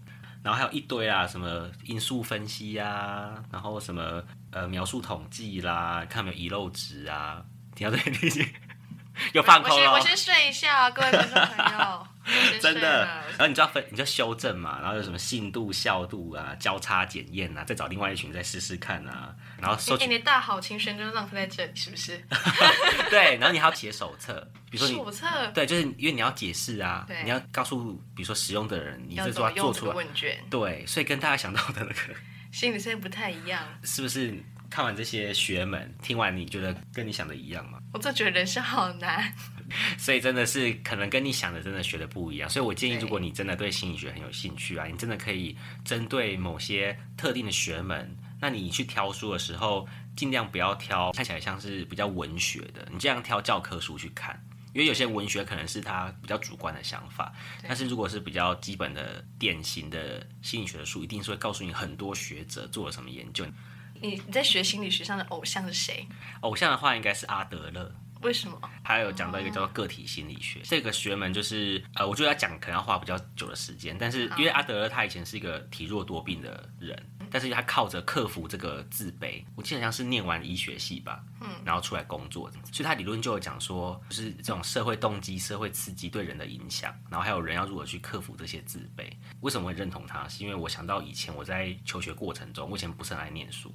然后还有一堆啊，什么因素分析啊，然后什么呃描述统计啦，看有没有遗漏值啊，听到这里 又放空了。哦。我先我先睡一下，各位观众朋友，真的，然后你就要分，你就修正嘛，然后有什么信度、效度啊、交叉检验啊，再找另外一群再试试看啊，然后收哎、你的大好青春就浪费在这里，是不是？对，然后你还要写手册，比如说你手册对，就是因为你要解释啊，你要告诉比如说使用的人，你要这怎么用这做做出来，个问卷，对，所以跟大家想到的那个 心理测验不太一样。是不是？看完这些学门，听完你觉得跟你想的一样吗？我真的觉得人生好难。所以真的是可能跟你想的真的学的不一样，所以我建议，如果你真的对心理学很有兴趣啊，你真的可以针对某些特定的学门，那你去挑书的时候，尽量不要挑看起来像是比较文学的，你这样挑教科书去看。因为有些文学可能是他比较主观的想法，但是如果是比较基本的、典型的心理学的书，一定是会告诉你很多学者做了什么研究。你你在学心理学上的偶像是谁？偶像的话应该是阿德勒。为什么？他有讲到一个叫做个体心理学，这个学门就是呃，我觉得要讲可能要花比较久的时间，但是因为阿德勒他以前是一个体弱多病的人，但是他靠着克服这个自卑，我记得像是念完医学系吧，嗯，然后出来工作，所以他理论就有讲说，就是这种社会动机、社会刺激对人的影响，然后还有人要如何去克服这些自卑。为什么会认同他？是因为我想到以前我在求学过程中，我以前不是很爱念书。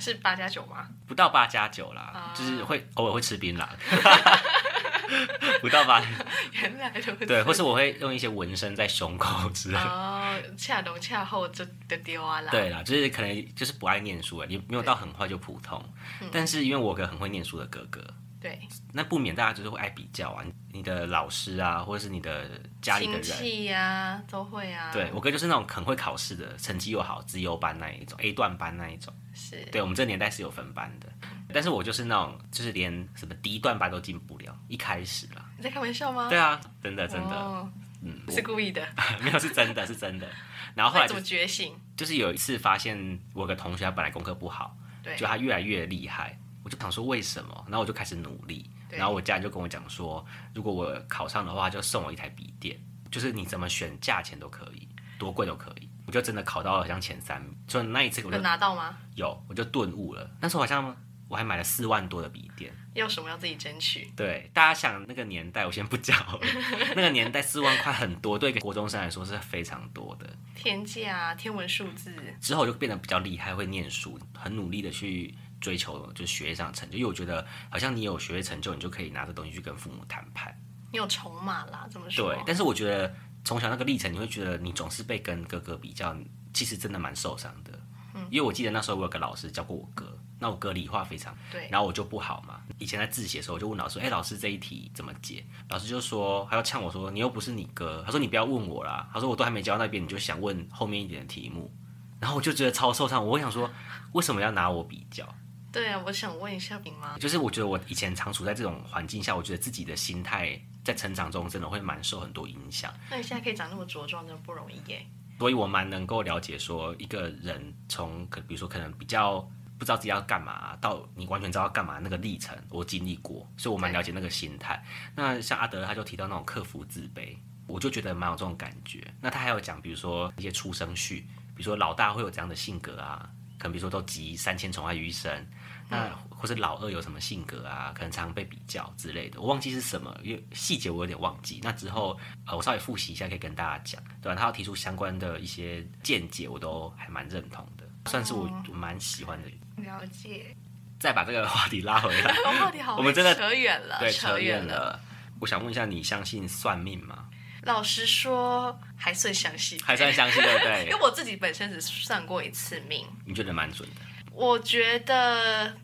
是八加九吗？不到八加九啦，就是会偶尔会吃槟榔，不到八。原来如此。对，或是我会用一些纹身在胸口之类。哦，恰浓恰厚就就丢啊啦。对啦，就是可能就是不爱念书，你没有到很坏就普通。但是因为我个很会念书的哥哥。对，那不免大家就是会爱比较啊，你的老师啊，或者是你的家里的人，亲戚呀，都会啊。对我哥就是那种很会考试的，成绩又好，资优班那一种，A 段班那一种。是，对我们这个年代是有分班的，但是我就是那种，就是连什么低段班都进不了，一开始啦。你在开玩笑吗？对啊，真的真的，嗯，是故意的，没有是真的是真的。然后后来怎么觉醒？就是有一次发现我有个同学，他本来功课不好，对，就他越来越厉害。我就想说为什么，然后我就开始努力，然后我家人就跟我讲说，如果我考上的话，就送我一台笔电，就是你怎么选价钱都可以，多贵都可以。我就真的考到了像前三名，就那一次我就拿到吗？有，我就顿悟了。那时候好像我还买了四万多的笔电，要什么要自己争取。对，大家想那个年代，我先不讲，那个年代四万块很多，对一个国中生来说是非常多的天价，天文数字。之后就变得比较厉害，会念书，很努力的去。追求就是学业上成就，因为我觉得好像你有学业成就，你就可以拿着东西去跟父母谈判。你有筹码啦，怎么说？对，但是我觉得从小那个历程，你会觉得你总是被跟哥哥比较，其实真的蛮受伤的。嗯，因为我记得那时候我有个老师教过我哥，那我哥理化非常对，然后我就不好嘛。以前在自写的时候，我就问老师：“哎，老师这一题怎么解？”老师就说，他要呛我说：“你又不是你哥。”他说：“你不要问我啦。”他说：“我都还没教那边，你就想问后面一点的题目。”然后我就觉得超受伤。我想说，为什么要拿我比较？对啊，我想问一下饼妈，就是我觉得我以前常处在这种环境下，我觉得自己的心态在成长中真的会蛮受很多影响。那你现在可以长那么茁壮，真的不容易耶。所以我蛮能够了解说，一个人从可比如说可能比较不知道自己要干嘛，到你完全知道要干嘛那个历程，我经历过，所以我蛮了解那个心态。那像阿德他就提到那种克服自卑，我就觉得蛮有这种感觉。那他还有讲，比如说一些出生序，比如说老大会有怎样的性格啊。可能比如说都集三千宠爱于一身，那或是老二有什么性格啊？可能常常被比较之类的，我忘记是什么，因为细节我有点忘记。那之后呃，我稍微复习一下，可以跟大家讲，对吧？他要提出相关的一些见解，我都还蛮认同的，算是我蛮喜欢的。了解。再把这个话题拉回来，话题好，我们真的扯远了，对，扯远了。我想问一下，你相信算命吗？老实说，还算相信，还算相信，对不对？因为我自己本身只算过一次命，你觉得蛮准的？我觉得，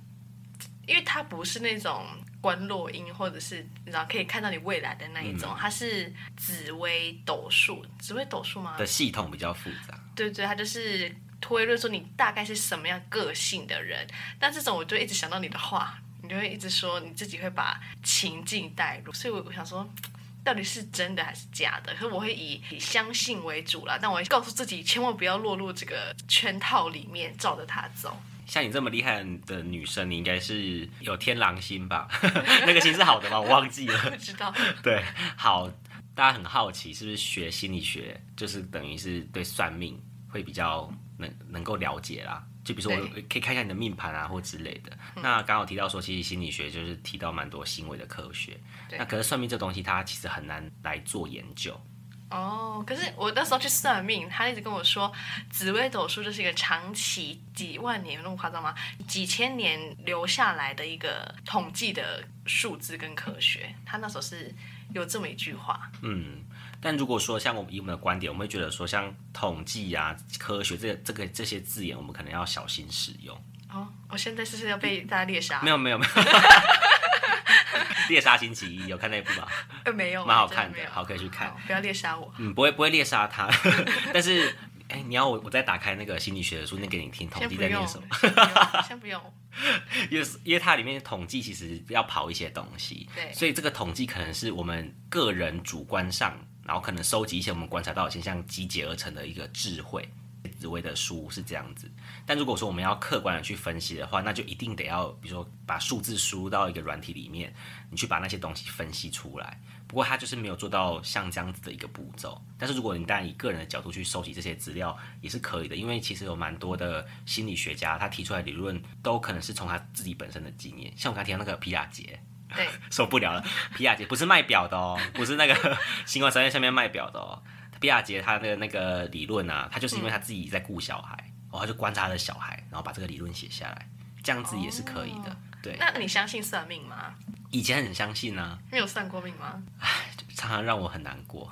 因为它不是那种观落音，或者是你知道可以看到你未来的那一种，它是紫微斗数，紫微斗数吗？的系统比较复杂。对对，它就是推论说你大概是什么样个性的人。但这种我就一直想到你的话，你就会一直说你自己会把情境带入，所以我我想说。到底是真的还是假的？可是我会以以相信为主啦，但我会告诉自己千万不要落入这个圈套里面，照着它走。像你这么厉害的女生，你应该是有天狼星吧？那个星是好的吗？我忘记了。不知道。对，好，大家很好奇，是不是学心理学就是等于是对算命会比较能能够了解啦？就比如说，我可以看一下你的命盘啊，或之类的。那刚好提到说，其实心理学就是提到蛮多行为的科学。那可是算命这东西，它其实很难来做研究。哦，可是我那时候去算命，他一直跟我说，紫微斗数就是一个长期几万年那么夸张吗？几千年留下来的一个统计的数字跟科学。他那时候是有这么一句话。嗯。但如果说像我们以我们的观点，我们会觉得说像统计啊、科学这个、这个这些字眼，我们可能要小心使用。哦，我现在是不是要被大家猎杀？没有没有没有，猎杀星期一有看那部吗？呃，没有，蛮好看的，好可以去看。不要猎杀我。嗯，不会不会猎杀他，但是哎，你要我我再打开那个心理学的书念给你听，统计在念什么？先不用，因为因为它里面统计其实要跑一些东西，对，所以这个统计可能是我们个人主观上。然后可能收集一些我们观察到的现象，集结而成的一个智慧。紫薇的书是这样子。但如果说我们要客观的去分析的话，那就一定得要，比如说把数字输入到一个软体里面，你去把那些东西分析出来。不过他就是没有做到像这样子的一个步骤。但是如果你当然以个人的角度去收集这些资料也是可以的，因为其实有蛮多的心理学家他提出来理论都可能是从他自己本身的经验。像我刚才提到那个皮亚杰，对，受不了了。皮亚杰不是卖表的哦，不是那个星光商业下面卖表的哦。皮亚杰他的那个理论啊，他就是因为他自己在顾小孩，然后他就观察他的小孩，然后把这个理论写下来，这样子也是可以的。对，那你相信算命吗？以前很相信啊，你有算过命吗？常常让我很难过。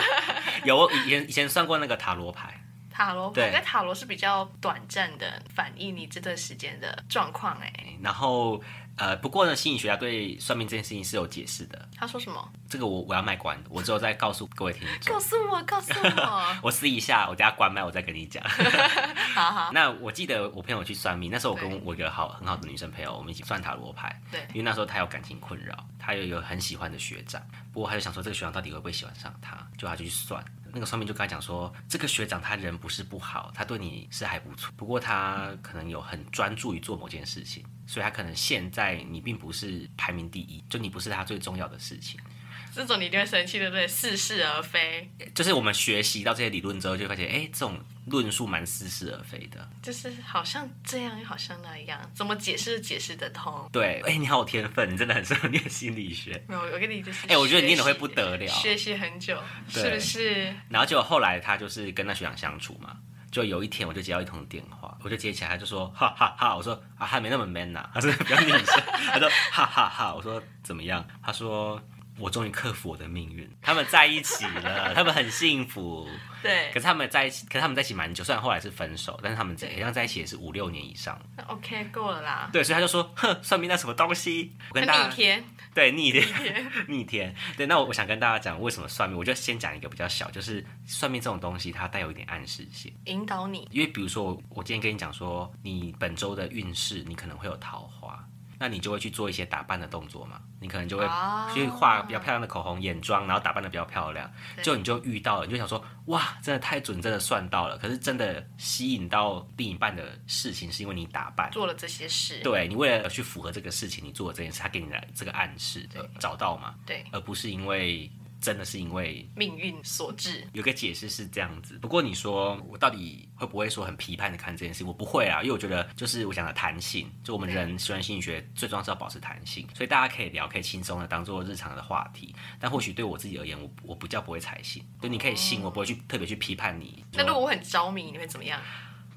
有以前以前算过那个塔罗牌，塔罗对牌，但塔罗是比较短暂的反映你这段时间的状况。哎，然后呃，不过呢，心理学家对算命这件事情是有解释的。他说什么？这个我我要卖关子，我之后再告诉各位听众告。诉我，告诉我。我试一下，我等下关麦，我再跟你讲。好好，那我记得我朋友去算命，那时候我跟我一个好很好的女生朋友，我们一起算塔罗牌。对因为那时候她有感情困扰，她有一个很喜欢的学长，不过她就想说这个学长到底会不会喜欢上她，就她就去算。那个算命就跟他讲说，这个学长他人不是不好，他对你是还不错，不过他可能有很专注于做某件事情，所以他可能现在你并不是排名第一，就你不是他最重要的事情。这种你一定会生气，对不对？似是而非，就是我们学习到这些理论之后，就会发现，哎，这种论述蛮似是而非的。就是好像这样，又好像那样，怎么解释解释得通？对，哎，你好有天分，你真的很适合念心理学。没有，我跟你就是，哎我觉得你念的会不得了学习很久，是不是？然后结果后来他就是跟那学长相处嘛，就有一天我就接到一通电话，我就接起来，他就说哈哈哈我说啊还没那么 man 呐、他说比较女生，他说哈哈哈我说怎么样？他说我终于克服我的命运，他们在一起了，他们很幸福。对可是他们在一起，可是他们在一起蛮久，虽然后来是分手，但是他们好像在一起也是五六年以上。那，OK，够了啦。对，所以他就说，哼，算命那什么东西？我跟大家逆天，对逆天 逆天。对，那我我想跟大家讲为什么算命，我就先讲一个比较小，就是算命这种东西，它带有一点暗示性。引导你，因为比如说，我我今天跟你讲说，你本周的运势，你可能会有桃花，那你就会去做一些打扮的动作嘛，你可能就会啊去画比较漂亮的口红、眼妆，然后打扮的比较漂亮，就你就遇到了，你就想说，哇，真的太准，真的算到了。可是真的吸引到另一半的事情，是因为你打扮。做了这些事，对你为了去符合这个事情，你做了这件事，他给你的这个暗示，对找到嘛，对，而不是因为真的是因为命运所致。有个解释是这样子，不过你说我到底会不会说很批判的看这件事？我不会啊，因为我觉得就是我讲的弹性，就我们人虽然心理学最重要是要保持弹性，所以大家可以聊，可以轻松的当做日常的话题。但或许对我自己而言，我我比较不会采信，就你可以信，我不会去特别去批判你。那如果我很着迷，你会怎么样？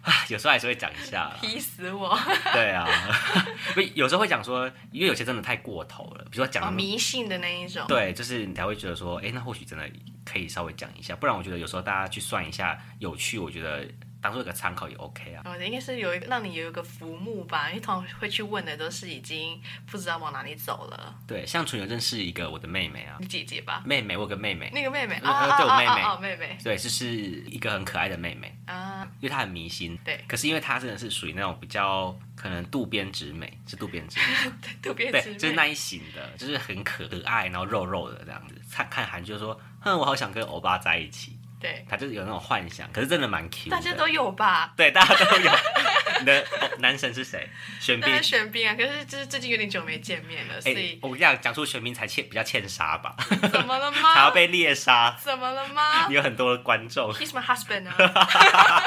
啊，有时候还是会讲一下啦，劈死我！对啊，不，有时候会讲说，因为有些真的太过头了，比如说讲哦，迷信的那一种。对，就是你才会觉得说，哎，那或许真的可以稍微讲一下，不然我觉得有时候大家去算一下有趣，我觉得当做一个参考也 OK 啊。哦，应该是有一个让你有一个浮木吧，因为通常会去问的都是已经不知道往哪里走了。对，像纯友认识一个我的妹妹啊，你姐姐吧，妹妹，我有个妹妹，那个妹妹呃啊对我妹妹妹妹对，就是一个很可爱的妹妹，啊，因为她很迷信。对可是因为她真的是属于那种比较可能渡边直美，是渡边直美，渡边对，直就是那一型的，就是很可爱，然后肉肉的这样子。看看韩剧就说，哼，我好想跟欧巴在一起，对，他就是有那种幻想，可是真的蛮 Q 的。大家都有吧？对，大家都有。你的、哦男神是谁？玄彬玄彬啊，可是就是最近有点久没见面了，所哎、以我跟你讲，讲出玄彬才欠比较欠杀吧，怎么了吗 还要？被猎杀。怎么了吗你 有很多的观众，？He's my husband 啊，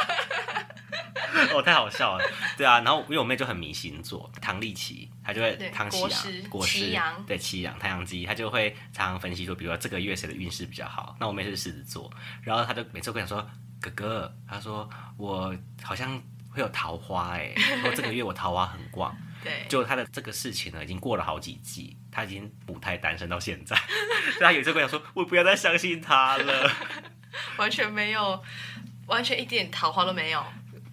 哦，太好笑了。对啊，然后因为我妹就很迷星座，唐立奇，她就会对唐启阳国师、国师祁阳对祁阳、太阳鸡，她就会常常分析说，比如说这个月谁的运势比较好。那我妹是狮子座，然后她就每次跟我说，哥哥，她说我好像会有桃花哎、说这个月我桃花很旺。对，就他的这个事情呢，已经过了好几季，他已经母胎单身到现在，所以他有一次跟我讲说，我不要再相信他了，完全没有，完全一点桃花都没有，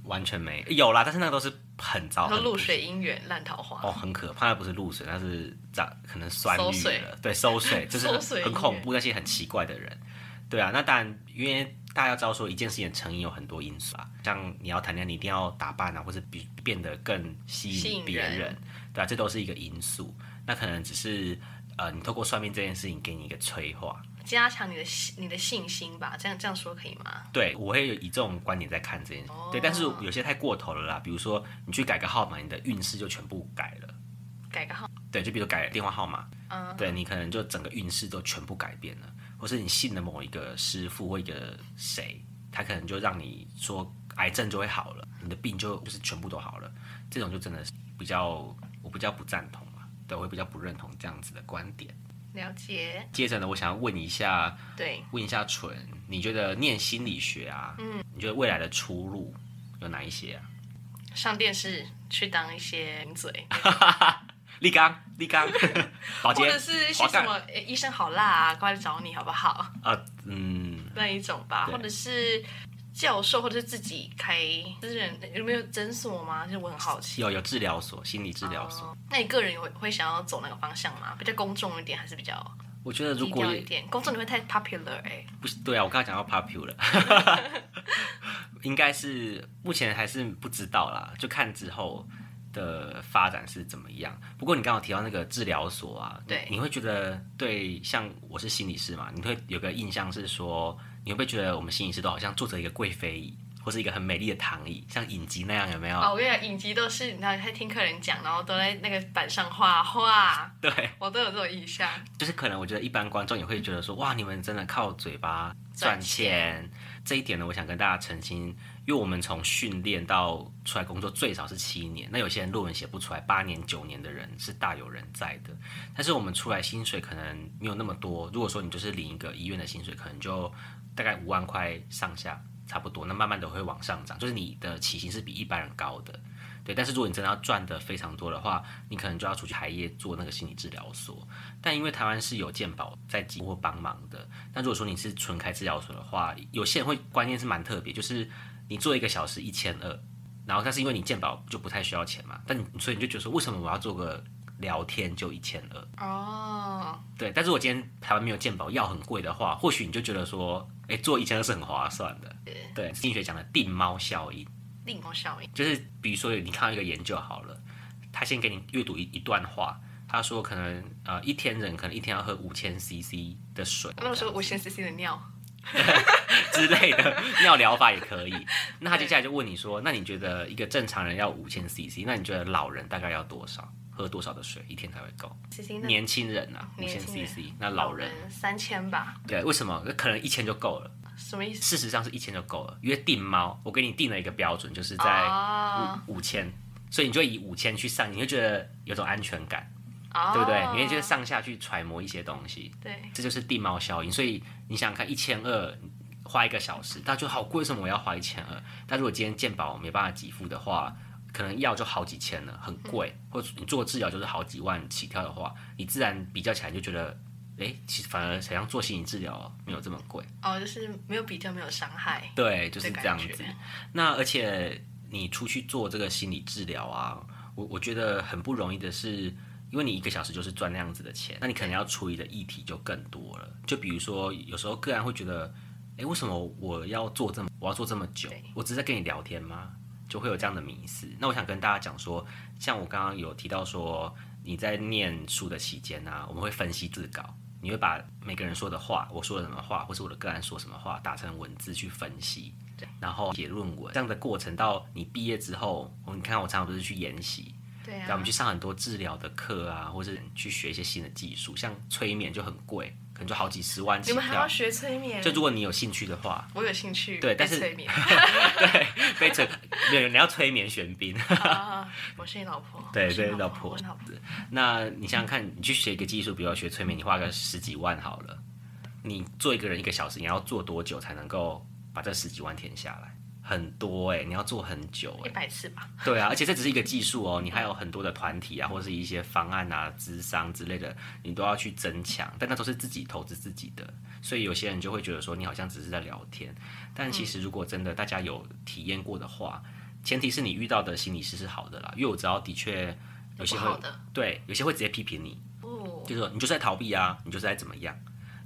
完全没。有啦，但是那个都是很糟，很说露水姻缘烂桃花。哦，很可怕，那不是露水，那是长可能酸雨了，对，收水 就是很水很恐怖，那些很奇怪的人，对啊，那当然，因为大家要知道说一件事情的成因有很多因素啊，像你要谈恋爱，你一定要打扮啊，或者比变得更吸引别人，对啊，这都是一个因素。那可能只是呃，你透过算命这件事情给你一个催化，加强你的信你的信心吧，这样这样说可以吗？对，我会以这种观点在看这件事。对，但是有些太过头了啦，比如说你去改个号码，你的运势就全部改了。改个号？对，就比如改电话号码，嗯，对你可能就整个运势都全部改变了，或是你信了某一个师傅或一个谁，他可能就让你说癌症就会好了，你的病就就是全部都好了，这种就真的是比较我比较不赞同嘛，对我会比较不认同这样子的观点。了解。接着呢，我想要问一下，对，问一下纯，你觉得念心理学啊，嗯，你觉得未来的出路有哪一些啊？上电视去当一些名嘴，立刚，立刚，或者是些什么医生好辣啊，过来找你好不好？啊，嗯，那一种吧，或者是。教授或者是自己开私人有没有诊所吗？就是我很好奇。有有治疗所，心理治疗所。那你个人会会想要走那个方向吗？比较公众一点，还是比较？我觉得如果一点公众，你会太 popular 哎。不是，对啊，我刚刚讲到 popular，应该是目前还是不知道啦，就看之后的发展是怎么样。不过你刚刚提到那个治疗所啊，对，你会觉得对，像我是心理师嘛，你会有个印象是说。你会不会觉得我们心理师都好像坐着一个贵妃椅，或是一个很美丽的躺椅，像影集那样？有没有？哦，我跟你讲，影集都是你知道在听客人讲，然后都在那个板上画画。对，我都有这种印象。就是可能我觉得一般观众也会觉得说，哇，你们真的靠嘴巴赚钱。这一点呢，我想跟大家澄清，因为我们从训练到出来工作最少是七年，那有些人论文写不出来，八年、九年的人是大有人在的。但是我们出来薪水可能没有那么多。如果说你就是领一个医院的薪水，可能就大概五万块上下，差不多。那慢慢的会往上涨，就是你的起薪是比一般人高的，对。但是如果你真的要赚的非常多的话，你可能就要出去海业做那个心理治疗所。但因为台湾是有健保在给或帮忙的，但如果说你是纯开治疗所的话，有些人会观念是蛮特别，就是你做一个小时一千二，然后但是因为你健保就不太需要钱嘛，但所以你就觉得说，为什么我要做个？聊天就一千二哦，对，但是我今天台湾没有健保，药很贵的话，或许你就觉得说，哎，做一千二是很划算的。对，心理学讲的定猫效应，定猫效应就是比如说你看到一个研究好了，他先给你阅读一一段话，他说可能呃一天人可能一天要喝五千 CC 的水，那我说五千 CC 的尿 之类的 尿疗法也可以。那他接下来就问你说，那你觉得一个正常人要五千 CC，那你觉得老人大概要多少？喝多少的水一天才会够？年轻人啊，五千 CC，那老人三千吧。对，为什么？可能一千就够了。什么意思？事实上是一千就够了。因为定猫，我给你定了一个标准，就是在五五千，所以你就以五千去上，你会觉得有种安全感，对不对？你会觉得上下去揣摩一些东西。对，这就是定猫效应。所以你想想看，一千二花一个小时，大家就好贵，为什么我要花一千二？但如果今天鉴宝没办法给付的话。可能药就好几千了，很贵，或者你做治疗就是好几万起跳的话，你自然比较起来就觉得，哎，其实反而想要做心理治疗没有这么贵。哦，就是没有比较，没有伤害。对，就是这样子。那而且你出去做这个心理治疗啊，我我觉得很不容易的是，因为你一个小时就是赚那样子的钱，那你可能要处理的议题就更多了。就比如说，有时候个人会觉得，哎，为什么我要做这么，我要做这么久？我只是在跟你聊天吗？就会有这样的迷思。那我想跟大家讲说，像我刚刚有提到说，你在念书的期间呢，我们会分析自稿，你会把每个人说的话，我说了什么话，或是我的个案说什么话，打成文字去分析，然后写论文。这样的过程到你毕业之后，我你看我常常不是去研习，对啊，我们去上很多治疗的课啊，或者去学一些新的技术，像催眠就很贵。可能就好几十万起跳。你们还要学催眠？就如果你有兴趣的话，我有兴趣。对，但是催眠。对，被催，对，你要催眠玄彬。我是你老婆。对对，老婆。那你想想看，你去学一个技术，比如学催眠，你花个十几万好了。你做一个人一个小时，你要做多久才能够把这十几万填下来？很多哎，你要做很久哎，一百次吧。对啊，而且这只是一个技术哦，你还有很多的团体啊，或者是一些方案啊、资商之类的，你都要去增强。但那都是自己投资自己的，所以有些人就会觉得说，你好像只是在聊天。但其实如果真的大家有体验过的话，前提是你遇到的心理师是好的啦。因为我知道的确有些会对，有些会直接批评你，哦，就是说你就是在逃避啊，你就是在怎么样。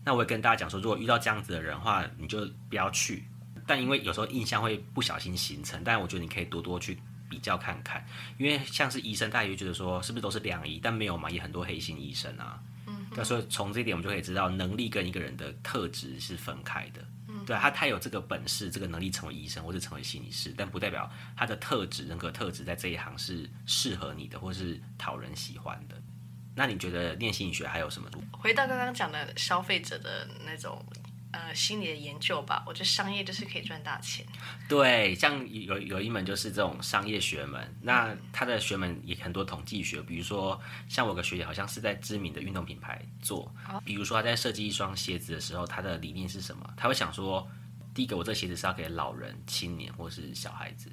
那我也跟大家讲说，如果遇到这样子的人的话，你就不要去。但因为有时候印象会不小心形成，但我觉得你可以多多去比较看看，因为像是医生，大家就觉得说是不是都是良医，但没有嘛，也很多黑心医生啊。嗯那所以从这一点我们就可以知道，能力跟一个人的特质是分开的。对他，他有这个本事、这个能力成为医生或者成为心理师，但不代表他的特质、人格特质在这一行是适合你的，或是讨人喜欢的。那你觉得念心理学还有什么？回到刚刚讲的消费者的那种。呃，心理的研究吧，我觉得商业就是可以赚大钱。对，像有有一门就是这种商业学门，那他的学门也很多统计学，比如说像我个学姐好像是在知名的运动品牌做，比如说他在设计一双鞋子的时候，他的理念是什么？他会想说，第一个我这鞋子是要给老人、青年或是小孩子，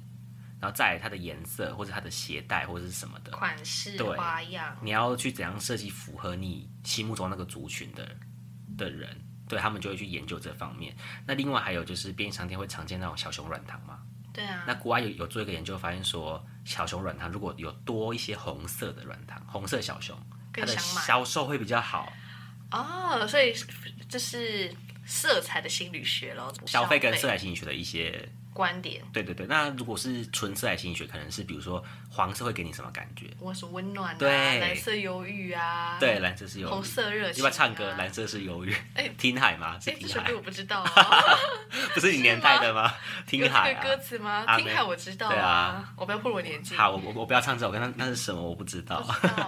然后再它的颜色或者它的鞋带或者是什么的款式、花样，你要去怎样设计符合你心目中那个族群的的人。对他们就会去研究这方面。那另外还有就是便利商店会常见那种小熊软糖嘛？对啊。那国外有有做一个研究，发现说小熊软糖如果有多一些红色的软糖，红色小熊，它的销售会比较好。哦，所以这是色彩的心理学咯，消费跟色彩心理学的一些。观点对对对，那如果是纯色彩心理学，可能是比如说黄色会给你什么感觉？我是温暖，对，蓝色忧郁啊，对，蓝色是忧郁，红色热情，要不要唱歌？蓝色是忧郁，哎，听海吗？是听海，我不知道，啊 不是你年代的吗？听海歌词吗？听海我知道，对啊，我不要破我年纪。好，我我我不要唱这首歌，那那是什么？我不知道。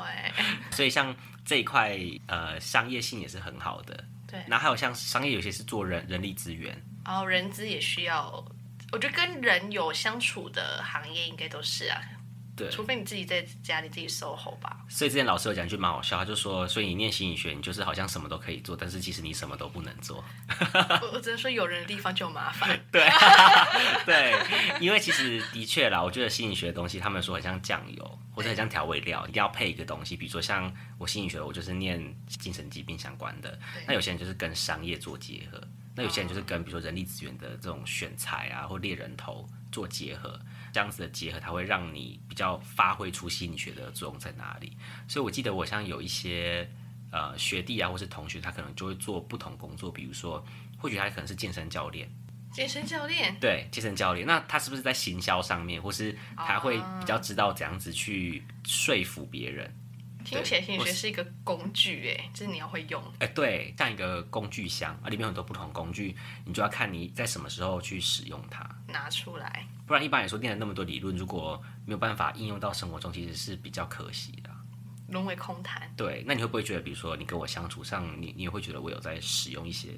哎，所以像这一块呃商业性也是很好的，对。然后还有像商业有些是做人人力资源，哦，人资也需要。我觉得跟人有相处的行业应该都是啊，对，除非你自己在家里自己 SOHO 吧。所以之前老师有讲一句蛮好笑，他就说，所以你念心理学，你就是好像什么都可以做，但是其实你什么都不能做。我我只能说，有人的地方就麻烦。对对，因为其实的确啦，我觉得心理学的东西，他们说很像酱油或者很像调味料，一定要配一个东西。比如说像我心理学，我就是念精神疾病相关的，那有些人就是跟商业做结合。那有些人就是跟比如说人力资源的这种选材啊，或猎人头做结合，这样子的结合，它会让你比较发挥出心理学的作用在哪里。所以我记得我像有一些呃学弟啊，或是同学，他可能就会做不同工作，比如说或许他可能是健身教练，健身教练，对，健身教练，那他是不是在行销上面，或是他会比较知道怎样子去说服别人？听起来心理学是一个工具，哎，就是你要会用。哎，对，像一个工具箱啊，里面有很多不同工具，你就要看你在什么时候去使用它，拿出来。不然一般来说，念了那么多理论，如果没有办法应用到生活中，其实是比较可惜的，沦为空谈。对，那你会不会觉得，比如说你跟我相处上，你你也会觉得我有在使用一些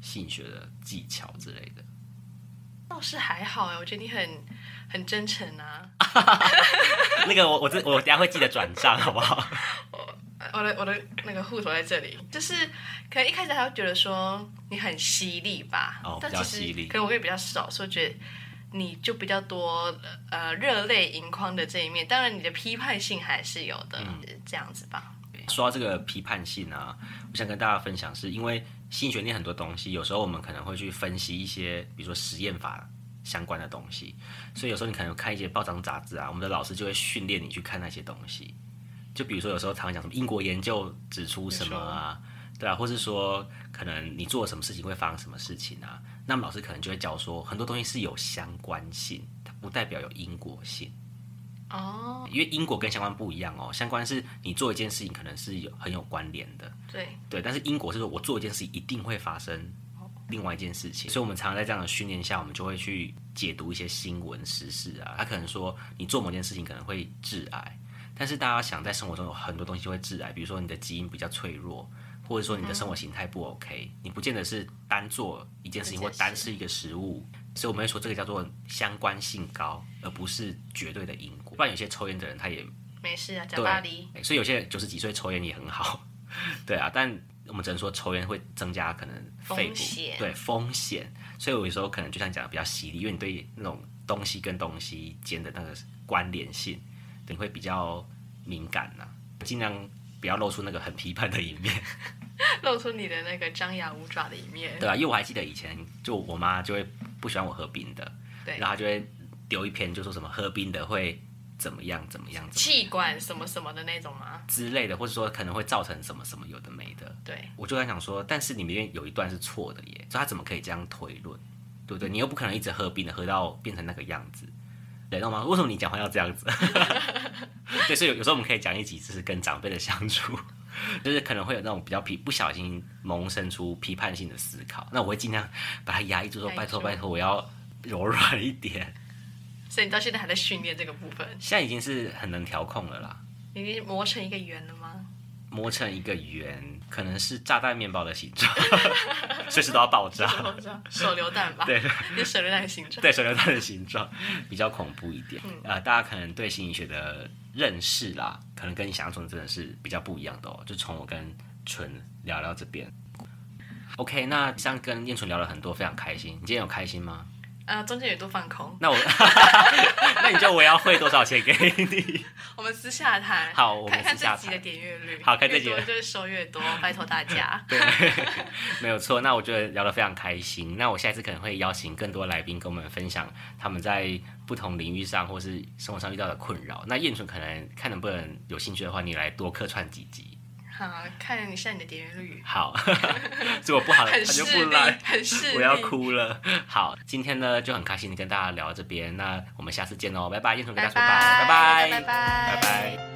心理学的技巧之类的？倒是还好哎，我觉得你很很真诚啊。那个我我这我等下会记得转账，好不好？我我的我的那个户头在这里，就是可能一开始他会觉得说你很犀利吧，哦，比较犀利。可能我也比较少，所以觉得你就比较多呃热泪盈眶的这一面。当然你的批判性还是有的，这样子吧。说到这个批判性啊，我想跟大家分享，是因为心理学念很多东西，有时候我们可能会去分析一些，比如说实验法相关的东西，所以有时候你可能看一些报章杂志啊，我们的老师就会训练你去看那些东西。就比如说有时候常常讲什么英国研究指出什么啊，对啊，或是说可能你做了什么事情会发生什么事情啊，那么老师可能就会教说很多东西是有相关性，它不代表有因果性。哦，因为因果跟相关不一样哦，相关是你做一件事情可能是有很有关联的，对。对，但是因果是说我做一件事情一定会发生另外一件事情，所以我们常常在这样的训练下，我们就会去解读一些新闻时事啊，他可能说你做某件事情可能会致癌，但是大家想在生活中有很多东西会致癌，比如说你的基因比较脆弱，或者说你的生活形态不 OK，你不见得是单做一件事情或单吃一个食物。所以我们会说这个叫做相关性高，而不是绝对的因果。不然有些抽烟的人他也没事啊，讲巴黎。所以有些九十几岁抽烟也很好，对啊。但我们只能说抽烟会增加可能肺部对风险。所以我有时候可能就像讲的比较犀利，因为你对那种东西跟东西间的那个关联性，你会比较敏感呐，尽量不要露出那个很批判的一面。露出你的那个张牙舞爪的一面，对啊，因为我还记得以前，就我妈就会不喜欢我喝冰的，对，然后她就会丢一篇，就说什么喝冰的会怎么样怎么样，气管什么什么的那种吗？之类的，或者说可能会造成什么什么有的没的，对，我就在想说，但是里面有一段是错的耶，所以他怎么可以这样推论，对不对？你又不可能一直喝冰的，喝到变成那个样子，知道吗？为什么你讲话要这样子？对，所以有有时候我们可以讲一集，就是跟长辈的相处。就是可能会有那种比较批不小心萌生出批判性的思考，那我会尽量把它压抑住，说拜托拜托，我要柔软一点。所以你到现在还在训练这个部分？现在已经是很能调控了啦。已经磨成一个圆了吗？磨成一个圆，可能是炸弹面包的形状，随时都要爆炸。手榴弹吧？对，是手榴弹的形状。对，手榴弹的形状比较恐怖一点。呃，大家可能对心理学的认识啦，可能跟你想象中的真的是比较不一样的哦。就从我跟纯聊聊这边。OK，那像跟燕纯聊了很多，非常开心。你今天有开心吗？呃，中间有度放空。那我，那你就我要汇多少钱给你？我们私下谈。好，我们私下谈。看这集的点阅率。好，看这集就是收越多，拜托大家。对，没有错。那我觉得聊得非常开心。那我下一次可能会邀请更多来宾跟我们分享他们在不同领域上或是生活上遇到的困扰。那燕纯可能看能不能有兴趣的话，你来多客串几集。好，看一下你的点阅率。好，如果不好，他就不来，很势我要哭了。好，今天呢就很开心跟大家聊到这边，那我们下次见喽，拜拜，燕彤跟大家说拜，拜拜，拜拜，拜拜。